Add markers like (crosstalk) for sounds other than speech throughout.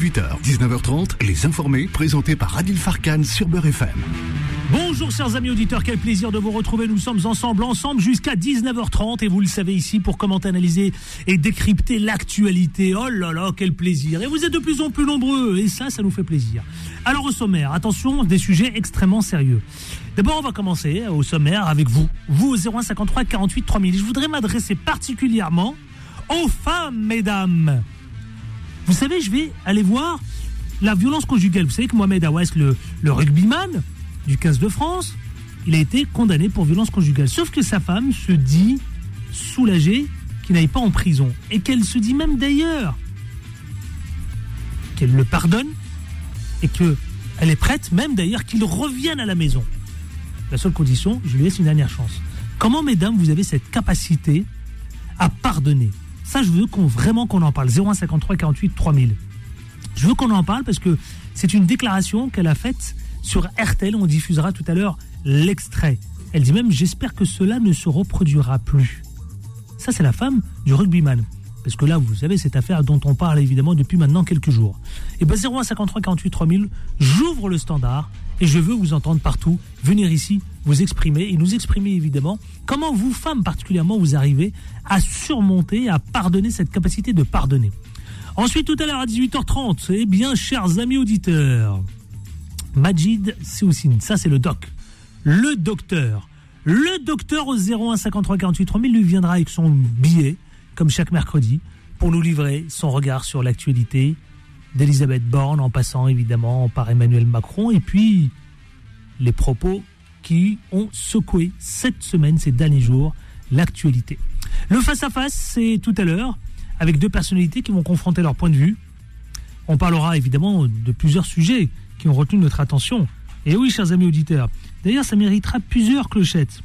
18h, 19h30, Les Informés, présentés par Adil Farkan sur Beurre FM. Bonjour chers amis auditeurs, quel plaisir de vous retrouver. Nous sommes ensemble, ensemble jusqu'à 19h30 et vous le savez ici pour commenter, analyser et décrypter l'actualité. Oh là là, quel plaisir. Et vous êtes de plus en plus nombreux et ça, ça nous fait plaisir. Alors au sommaire, attention, des sujets extrêmement sérieux. D'abord, on va commencer au sommaire avec vous. Vous au 0153 48 3000. Je voudrais m'adresser particulièrement aux femmes, mesdames. Vous savez, je vais aller voir la violence conjugale. Vous savez que Mohamed Aouas, le, le rugbyman, du 15 de France, il a été condamné pour violence conjugale. Sauf que sa femme se dit soulagée qu'il n'aille pas en prison. Et qu'elle se dit même d'ailleurs qu'elle le pardonne et qu'elle est prête même d'ailleurs qu'il revienne à la maison. La seule condition, je lui laisse une dernière chance. Comment, mesdames, vous avez cette capacité à pardonner? Ça, je veux vraiment qu'on en parle. 0153 48 3000. Je veux qu'on en parle parce que c'est une déclaration qu'elle a faite sur RTL. On diffusera tout à l'heure l'extrait. Elle dit même J'espère que cela ne se reproduira plus. Ça, c'est la femme du rugbyman. Parce que là, vous savez, cette affaire dont on parle évidemment depuis maintenant quelques jours. Et bien 0153 48 3000, j'ouvre le standard et je veux vous entendre partout, venir ici, vous exprimer et nous exprimer évidemment comment vous, femmes particulièrement, vous arrivez à surmonter, à pardonner cette capacité de pardonner? Ensuite, tout à l'heure à 18h30, eh bien, chers amis auditeurs, Majid Seoussine, ça c'est le doc. Le docteur. Le docteur au 01 53 48 3000 lui viendra avec son billet, comme chaque mercredi, pour nous livrer son regard sur l'actualité d'Elisabeth Borne, en passant évidemment par Emmanuel Macron, et puis les propos qui ont secoué cette semaine, ces derniers jours, l'actualité. Le face-à-face, c'est tout à l'heure, avec deux personnalités qui vont confronter leur point de vue. On parlera évidemment de plusieurs sujets qui ont retenu notre attention. Et oui, chers amis auditeurs, d'ailleurs, ça méritera plusieurs clochettes.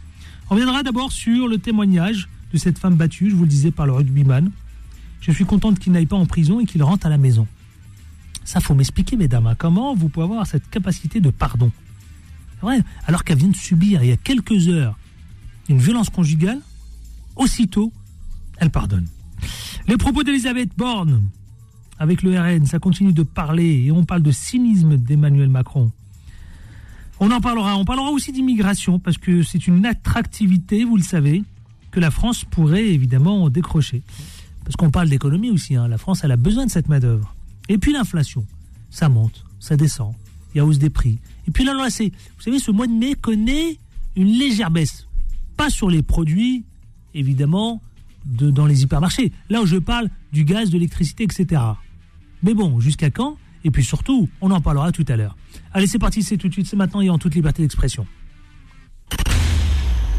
On viendra d'abord sur le témoignage de cette femme battue, je vous le disais, par le rugbyman. Je suis contente qu'il n'aille pas en prison et qu'il rentre à la maison. Ça, faut m'expliquer, mesdames, hein, comment vous pouvez avoir cette capacité de pardon? Ouais, alors qu'elle vient de subir, il y a quelques heures, une violence conjugale, aussitôt, elle pardonne. Les propos d'Elisabeth Borne, avec le RN, ça continue de parler et on parle de cynisme d'Emmanuel Macron. On en parlera. On parlera aussi d'immigration parce que c'est une attractivité, vous le savez, que la France pourrait évidemment décrocher. Parce qu'on parle d'économie aussi. Hein. La France, elle a besoin de cette main-d'œuvre. Et puis l'inflation, ça monte, ça descend. Il y a hausse des prix. Et puis c'est, vous savez, ce mois de mai connaît une légère baisse. Pas sur les produits, évidemment, de, dans les hypermarchés. Là où je parle du gaz, de l'électricité, etc. Mais bon, jusqu'à quand? Et puis surtout, on en parlera tout à l'heure. Allez, c'est parti, c'est tout de suite, c'est maintenant et en toute liberté d'expression.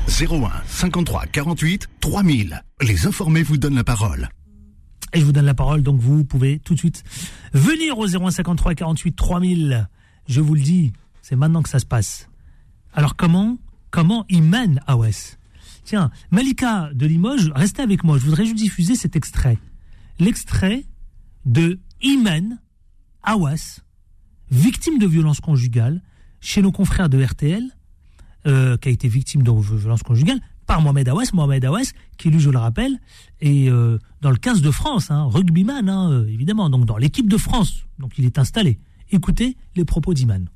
01 53 48 3000. Les informés vous donnent la parole. Et je vous donne la parole, donc vous pouvez tout de suite venir au 01 53 48 3000. Je vous le dis, c'est maintenant que ça se passe. Alors comment Comment Iman Awes Tiens, Malika de Limoges, restez avec moi, je voudrais juste diffuser cet extrait. L'extrait de Iman Awas, victime de violence conjugale, chez nos confrères de RTL, euh, qui a été victime de violence conjugale, par Mohamed Awas. Mohamed Awas, qui lui, je le rappelle, est euh, dans le 15 de France, hein, rugbyman, hein, euh, évidemment, donc dans l'équipe de France. Donc il est installé. Écoutez les propos d'Iman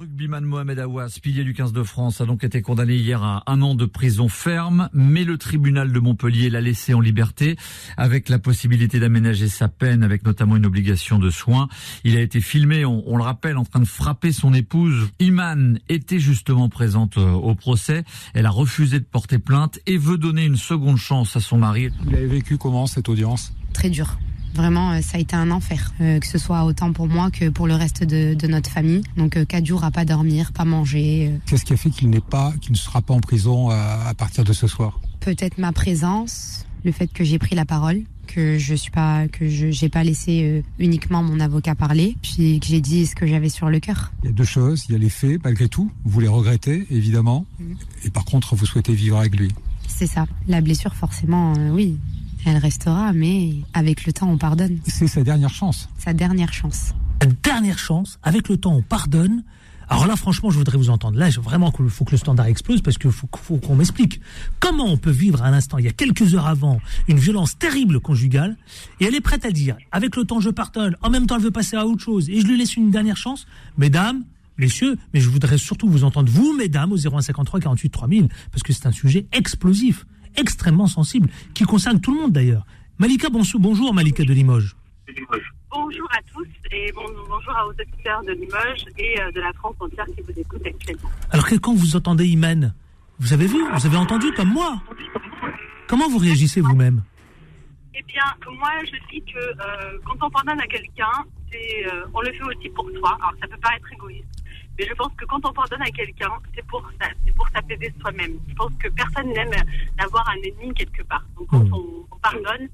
rugbyman Mohamed Awas, pilier du 15 de France, a donc été condamné hier à un an de prison ferme, mais le tribunal de Montpellier l'a laissé en liberté avec la possibilité d'aménager sa peine, avec notamment une obligation de soins. Il a été filmé, on, on, le rappelle, en train de frapper son épouse. Iman était justement présente euh, au procès. Elle a refusé de porter plainte et veut donner une seconde chance à son mari. Vous avez vécu comment cette audience? Très dur. Vraiment, euh, ça a été un enfer, euh, que ce soit autant pour moi que pour le reste de, de notre famille. Donc euh, quatre jours à pas dormir, pas manger. Qu'est-ce qui a fait qu'il n'est pas, qu'il ne sera pas en prison à, à partir de ce soir? Peut-être ma présence, le fait que j'ai pris la parole, que je suis pas, que je j'ai pas laissé euh, uniquement mon avocat parler, puis que j'ai dit ce que j'avais sur le cœur. Il y a deux choses, il y a les faits, malgré tout, vous les regrettez évidemment, mmh. et par contre vous souhaitez vivre avec lui. C'est ça, la blessure forcément, euh, oui, elle restera, mais avec le temps, on pardonne. C'est sa dernière chance. Sa dernière chance. Sa dernière chance, avec le temps, on pardonne. Alors là, franchement, je voudrais vous entendre. Là, vraiment, il faut que le standard explose parce qu'il faut, faut qu'on m'explique comment on peut vivre à l'instant, il y a quelques heures avant, une violence terrible conjugale, et elle est prête à dire, avec le temps, je pardonne, en même temps, elle veut passer à autre chose, et je lui laisse une dernière chance. Mesdames, messieurs, mais je voudrais surtout vous entendre, vous, mesdames, au 0153 48 3000, parce que c'est un sujet explosif, extrêmement sensible, qui concerne tout le monde d'ailleurs. Malika, bonjour, Malika de Limoges. Bonjour à tous et bonjour aux auditeurs de Limoges et euh, de la France entière qui vous écoutent actuellement. Alors, quand vous entendez Iman, vous avez vu, vous avez entendu comme moi Comment vous réagissez vous-même? Eh bien, moi, je dis que euh, quand on pardonne à quelqu'un, euh, on le fait aussi pour soi. Alors, ça peut pas être égoïste. Mais je pense que quand on pardonne à quelqu'un, c'est pour c'est pour s'apaiser soi-même. Je pense que personne n'aime d'avoir un ennemi quelque part. Donc quand hmm. on, pardonne,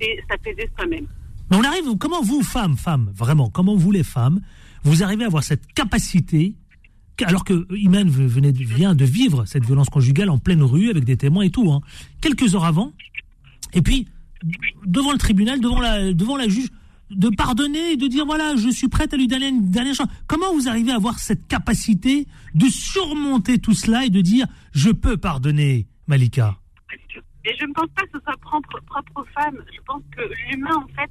c'est s'apaiser soi-même. Mais on arrive, comment vous, femmes, femmes, vraiment, comment vous les femmes, vous arrivez à avoir cette capacité, alors que Iman venait, vient de vivre cette violence conjugale en pleine rue avec des témoins et tout, hein, quelques heures avant, et puis devant le tribunal, devant la, devant la juge, de pardonner et de dire voilà, je suis prête à lui donner une dernière chance. Comment vous arrivez à avoir cette capacité de surmonter tout cela et de dire je peux pardonner, Malika? Et je ne pense pas que ce soit propre, propre aux femmes. Je pense que l'humain, en fait,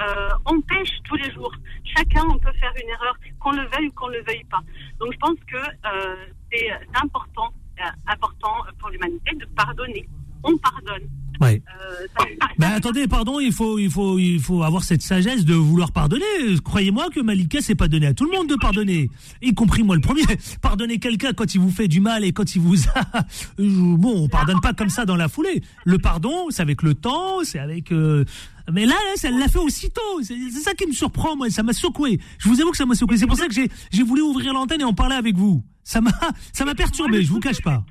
euh, empêche tous les jours. Chacun, on peut faire une erreur, qu'on le veuille ou qu'on ne le veuille pas. Donc je pense que euh, c'est important, euh, important pour l'humanité de pardonner. On pardonne. Ouais. Euh, ben, attendez, pardon, il faut, il faut, il faut avoir cette sagesse de vouloir pardonner. Croyez-moi que Malika, c'est pas donné à tout le monde de pardonner, y compris moi le premier. (laughs) Pardonner quelqu'un quand il vous fait du mal et quand il vous a, (laughs) bon, on pardonne pas comme ça dans la foulée. Le pardon, c'est avec le temps, c'est avec. Euh, mais là, elle l'a fait aussitôt. C'est ça qui me surprend, moi. Ça m'a secoué. Je vous avoue que ça m'a secoué. C'est pour ça que j'ai voulu ouvrir l'antenne et en parler avec vous. Ça m'a, (laughs) ça m'a perturbé. Je vous cache pas.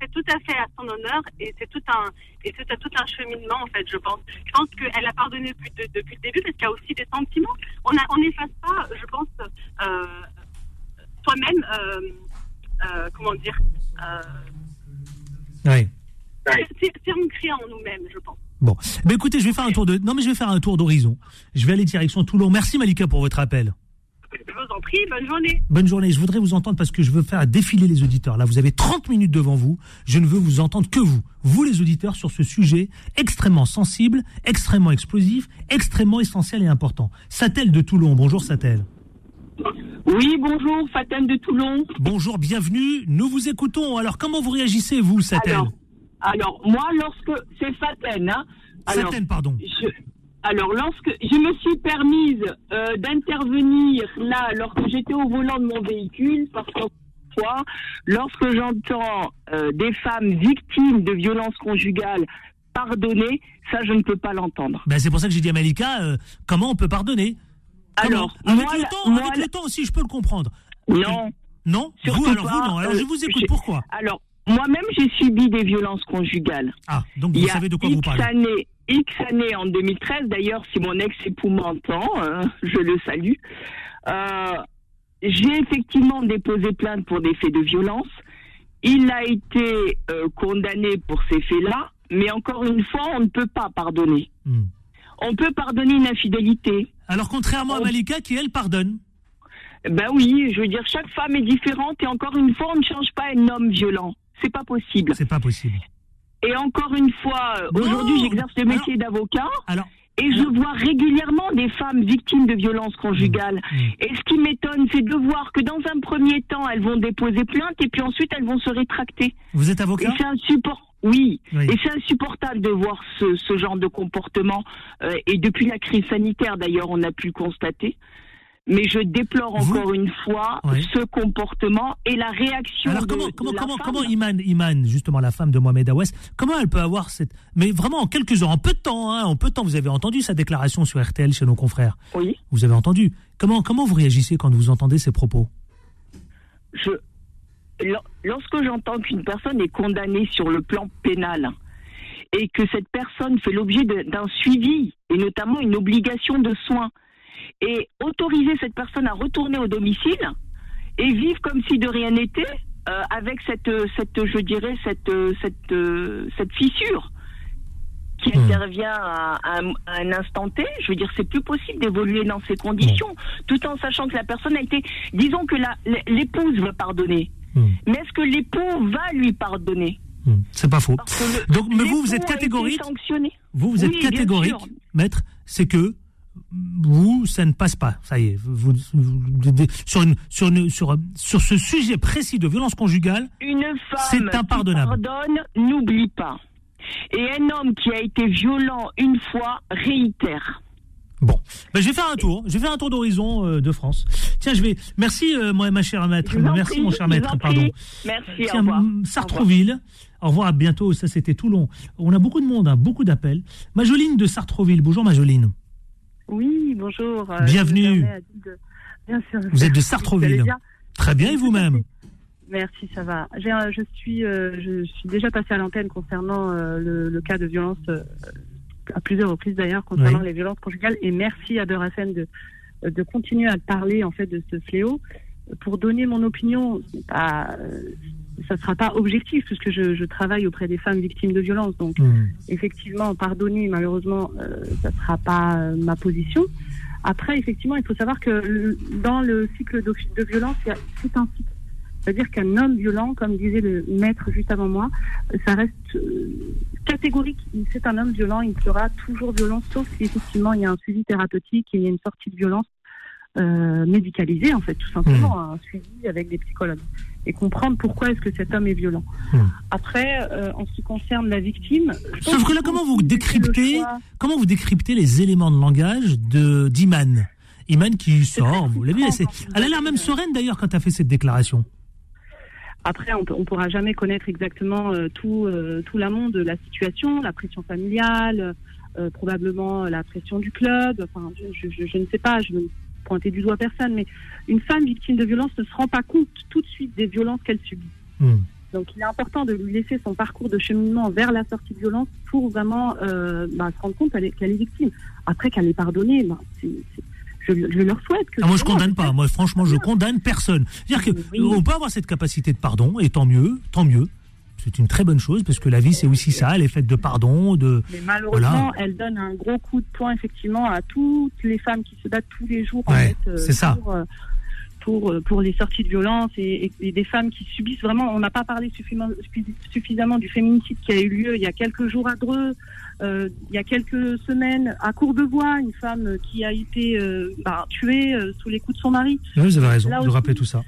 C'est tout à fait à son honneur et c'est tout un, et c'est tout un cheminement en fait. Je pense. Je pense qu'elle a pardonné depuis, depuis le début parce qu'il y a aussi des sentiments. On a, on n'efface pas, je pense, euh, soi-même. Euh, euh, comment dire Oui. C'est ancré en nous-mêmes, je pense. Bon, mais écoutez, je vais faire un tour de, non mais je vais faire un tour d'horizon. Je vais aller direction Toulon. Merci Malika pour votre appel. Je vous en prie, bonne journée. Bonne journée. Je voudrais vous entendre parce que je veux faire défiler les auditeurs. Là, vous avez 30 minutes devant vous. Je ne veux vous entendre que vous, vous les auditeurs, sur ce sujet extrêmement sensible, extrêmement explosif, extrêmement essentiel et important. Satel de Toulon. Bonjour Satel. Oui, bonjour, Faten de Toulon. Bonjour, bienvenue. Nous vous écoutons. Alors, comment vous réagissez, vous, Satel? Alors, moi, lorsque c'est Faten, hein, alors, pardon. alors, lorsque je me suis permise euh, d'intervenir là, lorsque j'étais au volant de mon véhicule, parce que lorsque j'entends euh, des femmes victimes de violences conjugales pardonner, ça, je ne peux pas l'entendre. Ben, c'est pour ça que j'ai dit à Malika, euh, comment on peut pardonner? Alors, avec, le temps, avec le temps aussi, je peux le comprendre. Non. Non? Vous, alors vous, non. Alors, je vous écoute, pourquoi? Alors, moi-même, j'ai subi des violences conjugales. Ah, donc vous savez de quoi vous parlez. Années, X années en 2013, d'ailleurs, si mon ex-époux m'entend, hein, je le salue. Euh, j'ai effectivement déposé plainte pour des faits de violence. Il a été euh, condamné pour ces faits-là, mais encore une fois, on ne peut pas pardonner. Hmm. On peut pardonner une infidélité. Alors, contrairement à Malika, qui elle pardonne Ben oui, je veux dire, chaque femme est différente et encore une fois, on ne change pas un homme violent. C'est pas possible. C'est pas possible. Et encore une fois, euh, aujourd'hui, j'exerce le métier d'avocat. et je vois régulièrement des femmes victimes de violences conjugales. Mmh, mmh. Et ce qui m'étonne, c'est de voir que dans un premier temps, elles vont déposer plainte et puis ensuite elles vont se rétracter. Vous êtes avocat? Et c'est insupportable. Oui. et c'est insupportable de voir ce, genre de comportement. Euh, et depuis la crise sanitaire, d'ailleurs, on a pu le constater mais je déplore encore une fois ce comportement et la réaction Alors, comment, de, comment, comment, comment Iman, Iman, justement la femme de Mohamed Aouès, comment elle peut avoir cette... Mais vraiment en quelques heures, en peu de temps, hein, en peu de temps, vous avez entendu sa déclaration sur RTL chez nos confrères? Oui. Vous avez entendu. Comment, comment vous réagissez quand vous entendez ces propos? Je... Lorsque j'entends qu'une personne est condamnée sur le plan pénal et que cette personne fait l'objet d'un suivi et notamment une obligation de soins, et autoriser cette personne à retourner au domicile et vivre comme si de rien n'était euh, avec cette, cette, je dirais, cette, cette, cette fissure qui Hmm. intervient à, à un- à un instant T. Je veux dire, c'est plus possible d'évoluer dans ces conditions, tout en sachant que la personne a été, disons que l'épouse va pardonner, Hmm. mais est-ce que l'époux va lui pardonner? Hmm. C'est pas faux. Le- Donc, mais vous, vous êtes catégorique. Vous, vous êtes Oui, catégorique, maître, c'est que vous, ça ne passe pas. Ça y est, vous, vous- vous- sur, une, sur, une, sur, sur ce sujet précis de violence conjugale, Une C'est femme qui impardonnable. pardonne n'oublie pas. Et un homme qui a été violent une fois réitère. bon, ben, je vais faire un tour. Je vais faire un tour d'horizon euh, de France. Tiens, je vais. Merci, euh, moi, ma chère maître. Merci, prie, mon cher maître. Pardon. Merci, Tiens, au revoir. Au revoir, à bientôt. Ça, c'était Toulon. On a beaucoup de monde, hein, beaucoup d'appels. Majoline de Sartreville. Bonjour, Majoline. Oui, bonjour. euh, Bienvenue. de- Bien sûr. Vous êtes de Sartreville. bien Très bien, et vous-même Merci, ça va. Un- je suis, euh, je suis déjà passée à l'antenne concernant euh, le, le cas de violence euh, à plusieurs reprises d'ailleurs concernant Oui. les violences conjugales. Et merci à Beurre de, de continuer à parler en fait de ce fléau. Pour donner mon opinion, pas, euh, ça sera pas objectif puisque je, je travaille auprès des femmes victimes de violences. Donc Hmm. effectivement, pardonner, malheureusement, euh, ça ne sera pas euh, ma position. Après, effectivement, il faut savoir que le- dans le cycle de, de violence, il y a tout un cycle. C'est-à-dire qu'un homme violent, comme disait le maître juste avant moi, ça reste euh, catégorique. C'est un homme violent, il sera toujours violent, sauf si effectivement il y a un suivi thérapeutique et il y a une sortie de violence euh, médicalisée, en fait, tout simplement, un suivi avec des psychologues. Et comprendre pourquoi est-ce que cet homme est violent. Hmm. Après, euh, en ce qui concerne la victime... Sauf que là, comment vous décryptez. Comment vous décryptez les éléments de langage de d'Iman? Iman qui sort, vous l'avez vu, elle a l'air même sereine d'ailleurs quand elle a fait cette déclaration. Après, on ne pourra jamais connaître exactement euh, tout, euh, tout l'amont de la situation, la pression familiale, euh, probablement la pression du club. Enfin, je, je- je ne sais pas, je ne pointer du doigt personne, mais une femme victime de violence ne se rend pas compte tout de suite des violences qu'elle subit. Hmm. Donc, il est important de lui laisser son parcours de cheminement vers la sortie de violence pour vraiment euh, bah, se rendre compte qu'elle est, victime. Après, qu'elle est pardonnée, bah, c'est- je, je leur souhaite que. Ah, moi, je condamne pas. Moi, franchement, je condamne personne. C'est-à-dire que Oui. peut avoir cette capacité de pardon, et tant mieux, tant mieux. C'est une très bonne chose parce que la vie, c'est aussi ça. Elle est faite de pardon, de. Mais malheureusement, elle donne un gros coup de poing effectivement à toutes les femmes qui se battent tous les jours en Ouais, fait, euh, c'est ça. pour, euh, pour, euh, pour les sorties de violence et, et- et des femmes qui subissent vraiment. On n'a pas parlé suffisamment, suffisamment du féminicide qui a eu lieu il y a quelques jours à Dreux, euh, il y a quelques semaines à Courbevoie, une femme qui a été euh, bah, tuée euh, sous les coups de son mari. Oui, vous avez raison Là de aussi, rappeler tout ça.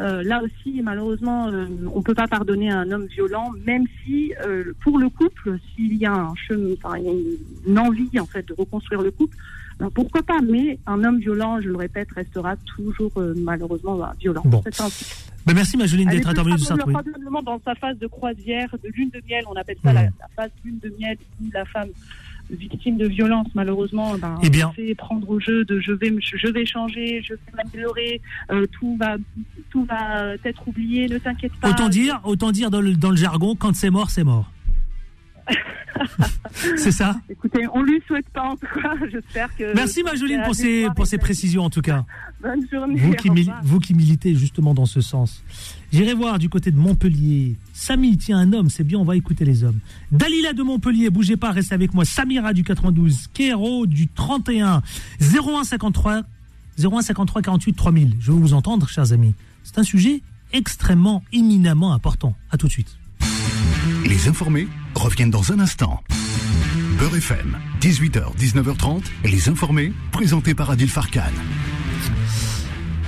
Euh, là aussi, malheureusement, euh, on peut pas pardonner à un homme violent, même si, euh, pour le couple, s'il y a un chemin, enfin, il y a une, envie en fait de reconstruire le couple, ben, pourquoi pas Mais un homme violent, je le répète, restera toujours euh, malheureusement bah, violent. Bon. C'est ainsi. Ben, merci, est d'être intervenue de probable- Sartreville. probablement dans sa phase de croisière, de lune de miel, on appelle ça Mhm. la, la phase lune de miel, où la femme victime de violence, malheureusement, ben, Eh bien. fait prendre au jeu de je vais, je vais changer, je vais m'améliorer, euh, tout va, tout va être oublié, ne t'inquiète pas. Autant dire, autant dire dans le, dans le jargon, quand c'est mort, c'est mort. (laughs) c'est ça Écoutez, on lui souhaite pas en tout cas. (laughs) J'espère que. Merci Majoline pour ces, pour ces précisions en tout cas. (laughs) Bonne journée. Vous qui, vous qui militez justement dans ce sens. J'irai voir du côté de Montpellier. Samy, tiens, un homme, c'est bien, on va écouter les hommes. Dalila de Montpellier, bougez pas, restez avec moi. Samira du 92, Kero du 31, 0153, 0153 48 3000. Je veux vous entendre, chers amis. C'est un sujet extrêmement, éminemment important. À tout de suite. Les informés reviennent dans un instant. Beurre FM, 18h, 19h30, les informés, présentés par Adil Farkan.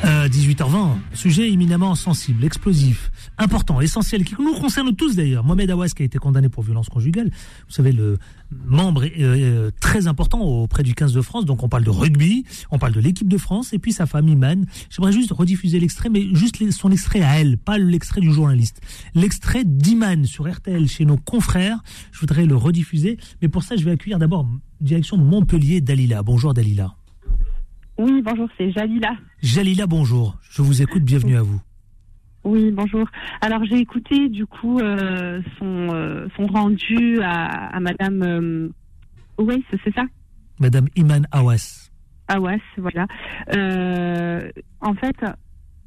Euh, 18h20, sujet éminemment sensible, explosif, important, essentiel, qui nous concerne tous d'ailleurs. Mohamed Awas qui a été condamné pour violence conjugale, vous savez, le membre euh, euh, très important auprès du 15 de France, donc on parle de rugby, on parle de l'équipe de France, et puis sa femme Iman. J'aimerais juste rediffuser l'extrait, mais juste son extrait à elle, pas l'extrait du journaliste. L'extrait d'Iman sur RTL chez nos confrères, je voudrais le rediffuser, mais pour ça je vais accueillir d'abord direction Montpellier Dalila. Bonjour Dalila. Oui, bonjour, c'est Jalila. Jalila, bonjour. Je vous écoute, bienvenue à vous. Oui, bonjour. Alors j'ai écouté du coup euh, son, euh, son rendu à, à Madame euh, c'est ça? Madame Iman Awas. Awas, voilà. Euh, en fait,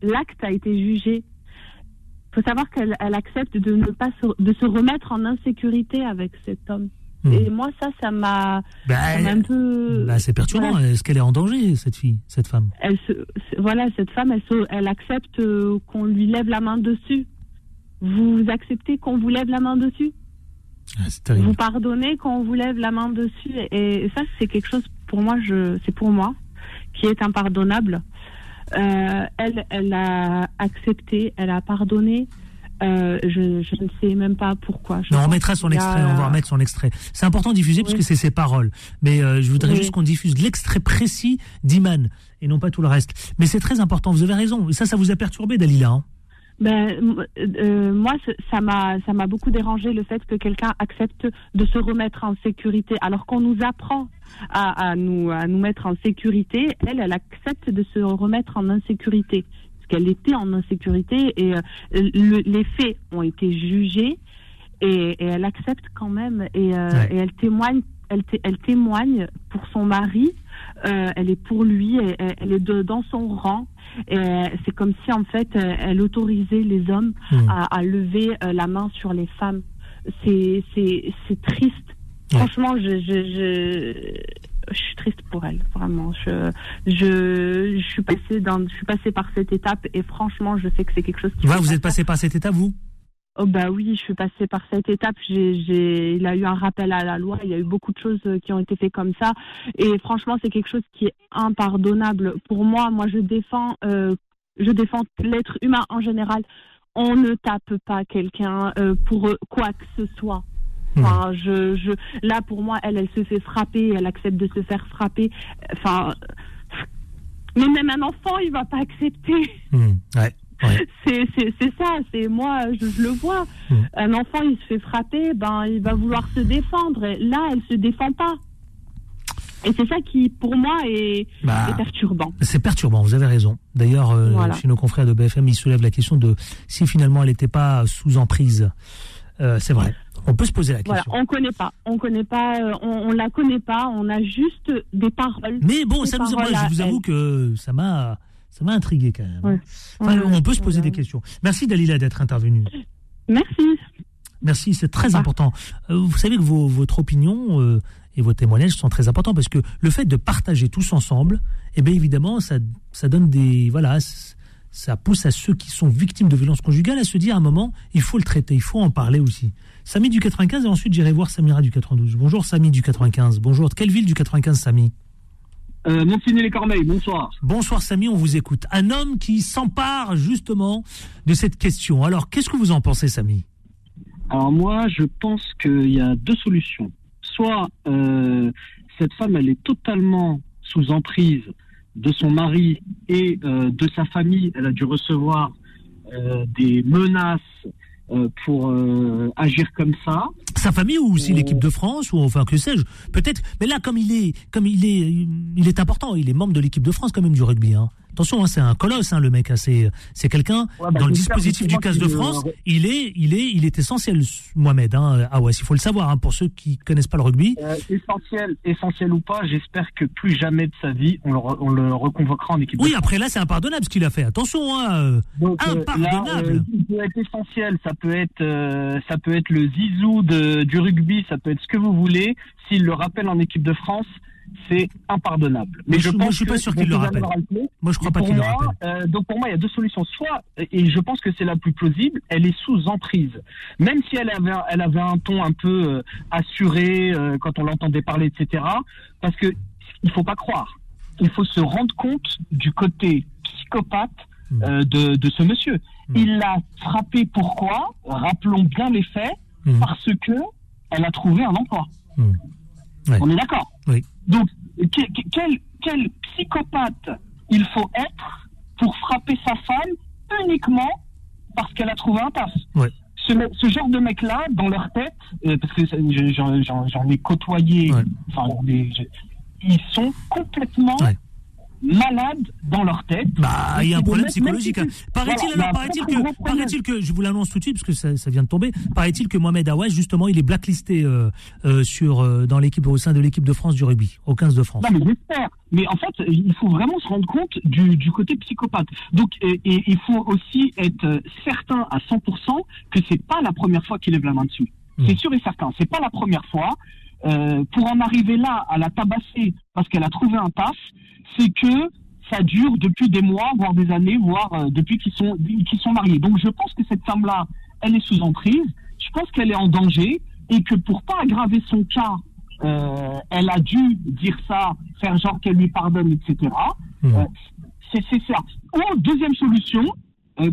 l'acte a été jugé. Il faut savoir qu'elle elle accepte de ne pas se, de se remettre en insécurité avec cet homme. Hmm. Et moi, ça, ça m'a Bah, un peu. bah, c'est perturbant. Est-ce qu'elle est en danger, cette fille, cette femme? Elle se, voilà, cette femme, elle, se- elle accepte euh, qu'on lui lève la main dessus. Vous acceptez qu'on vous lève la main dessus? Ah. Vous pardonnez qu'on vous lève la main dessus Et, et ça, c'est quelque chose, pour moi, c'est pour moi, qui est impardonnable. Euh, elle, elle a accepté, elle a pardonné. Euh, je, je ne sais même pas pourquoi. Je Non, on mettra son a- extrait, on va remettre son extrait. C'est important de diffuser parce Oui. que c'est ses paroles. Mais euh, je voudrais Oui. juste qu'on diffuse l'extrait précis d'Iman et non pas tout le reste. Mais c'est très important, vous avez raison. Et ça, ça vous a perturbé, Dalila. hein? Ben, euh, moi, ça m'a, ça m'a beaucoup dérangé le fait que quelqu'un accepte de se remettre en sécurité, alors qu'on nous apprend à, à nous, à nous mettre en sécurité. Elle, elle accepte de se remettre en insécurité, parce qu'elle était en insécurité et euh, le- les faits ont été jugés et, et elle accepte quand même et, euh, Ouais. et elle témoigne. Elle, elle témoigne pour son mari, euh, elle est pour lui, elle est de- dans son rang. C'est comme si en fait elle autorisait les hommes Hmm. à, à lever la main sur les femmes. C'est triste. Ouais. Franchement, je, je je je suis triste pour elle, vraiment. Je je je suis passée dans je suis passée par cette étape et franchement, je sais que c'est quelque chose qui Ouais, vous êtes passé par cette étape, vous? Oh bah oui, je suis passée par cette étape. J'ai, j'ai, il a eu un rappel à la loi. Il y a eu beaucoup de choses euh, qui ont été faites comme ça. Et franchement, c'est quelque chose qui est impardonnable pour moi. Moi, je défends, euh, je défends l'être humain en général. On ne tape pas quelqu'un euh, pour quoi que ce soit. Enfin, je, je, là pour moi, elle, elle se fait frapper. Elle accepte de se faire frapper. Enfin, mais même un enfant, il va pas accepter. Hmm, Ouais. ouais. (laughs) C'est c'est- c'est ça, c'est moi, je, je le vois. Mm. Un enfant, il se fait frapper, ben, il va vouloir se défendre. Et là, elle se défend pas. Et c'est ça qui, pour moi, est, Bah, est perturbant. C'est perturbant, vous avez raison. D'ailleurs, euh, Voilà. chez nos confrères de BFM, ils soulèvent la question de si finalement elle n'était pas sous emprise. Euh, c'est vrai. On peut se poser la Voilà, question. on connaît pas, on connaît pas, euh, on, on la connaît pas, on a juste des paroles. Mais bon, ça nous, moi, je vous avoue elle. que ça m'a, ça m'a intrigué quand même. Ouais. Enfin, Ouais, on peut se poser ouais. des questions. Merci Dalila d'être intervenue. Merci. Merci, c'est très important. Euh, vous savez que vos, votre opinion euh, et vos témoignages sont très importants parce que le fait de partager tous ensemble, eh bien évidemment, ça, ça donne des voilà, ça pousse à ceux qui sont victimes de violences conjugales à se dire à un moment, il faut le traiter, il faut en parler aussi. Samy du 95 et ensuite j'irai voir Samira du 92. Bonjour Samy du 95. Bonjour. De quelle ville du 95 Samy? Euh, Montigny les Cormeilles, bonsoir. Bonsoir Samy, on vous écoute. Un homme qui s'empare justement de cette question. Alors qu'est-ce que vous en pensez Samy? Alors moi, je pense qu'il y a deux solutions. Soit euh, cette femme, elle est totalement sous emprise de son mari et euh, de sa famille. Elle a dû recevoir euh, des menaces euh, pour agir comme ça. sa famille ou aussi l'équipe de France ou enfin que sais-je peut-être mais là comme il est comme il est il est important il est membre de l'équipe de France quand même du rugby hein. Attention hein, c'est un colosse hein, le mec hein, c'est c'est quelqu'un Ouais, bah, dans le dispositif du CAS de France euh, il est il est il est essentiel Mohamed hein. ah ouais il faut le savoir pour ceux qui connaissent pas le rugby Euh, essentiel, essentiel ou pas, j'espère que plus jamais de sa vie, on le, re- on le reconvoquera en équipe de oui après là c'est impardonnable ce qu'il a fait attention hein, euh, Donc, euh, impardonnable. là, euh, il peut être essentiel, ça peut être, ça peut être le zizou de, du rugby, ça peut être ce que vous voulez. S'il le rappelle en équipe de France, c'est impardonnable. Moi, je- moi, pense je suis pas sûr qu'il le rappelle. rappeler. moi je crois pas qu'il le moi, rappelle euh, donc pour moi, il y a deux solutions. Soit, et je pense que c'est la plus plausible, elle est sous emprise. Même si elle avait, elle avait un ton un peu euh, assuré euh, quand on l'entendait parler, etc. Parce que il faut pas croire. Il faut se rendre compte du côté psychopathe Mm. euh, de, de ce monsieur. Il l'a frappé pourquoi? Rappelons bien les faits. Mm. Parce que elle a trouvé un emploi. Ouais. On est d'accord Oui. Donc, que- que- quel, quel psychopathe il faut être pour frapper sa femme uniquement parce qu'elle a trouvé un taf Ouais. ce, ce genre de mec-là, dans leur tête, euh, parce que j'en ai côtoyé, Ouais. enfin, ils sont complètement. Malades dans leur tête. Bah, il y a un problème psychologique. hein. tu- Paraît-il Voilà, il y a alors, un paraît-il très, très que, paraît-il je vous l'annonce tout de suite parce que ça, ça vient de tomber. Paraît-il que Mohamed Aouaz justement, il est blacklisté euh, euh, sur euh, dans l'équipe au sein de l'équipe de France du rugby, au 15 de France. Non, mais j'espère. Mais en fait, il faut vraiment se rendre compte du, du côté psychopathe. Donc, et, et il faut aussi être certain à 100% que c'est pas la première fois qu'il lève la main dessus. Mm. C'est sûr et certain. C'est pas la première fois. Euh, pour en arriver là, à la tabasser parce qu'elle a trouvé un taf, c'est que ça dure depuis des mois, voire des années, voire euh, depuis qu'ils sont, qu'ils sont mariés. Donc je pense que cette femme-là, elle est sous emprise. Je pense qu'elle est en danger et que pour pas aggraver son cas, euh, elle a dû dire ça, faire genre qu'elle lui pardonne, etc. Euh, c'est ça. Ou deuxième solution,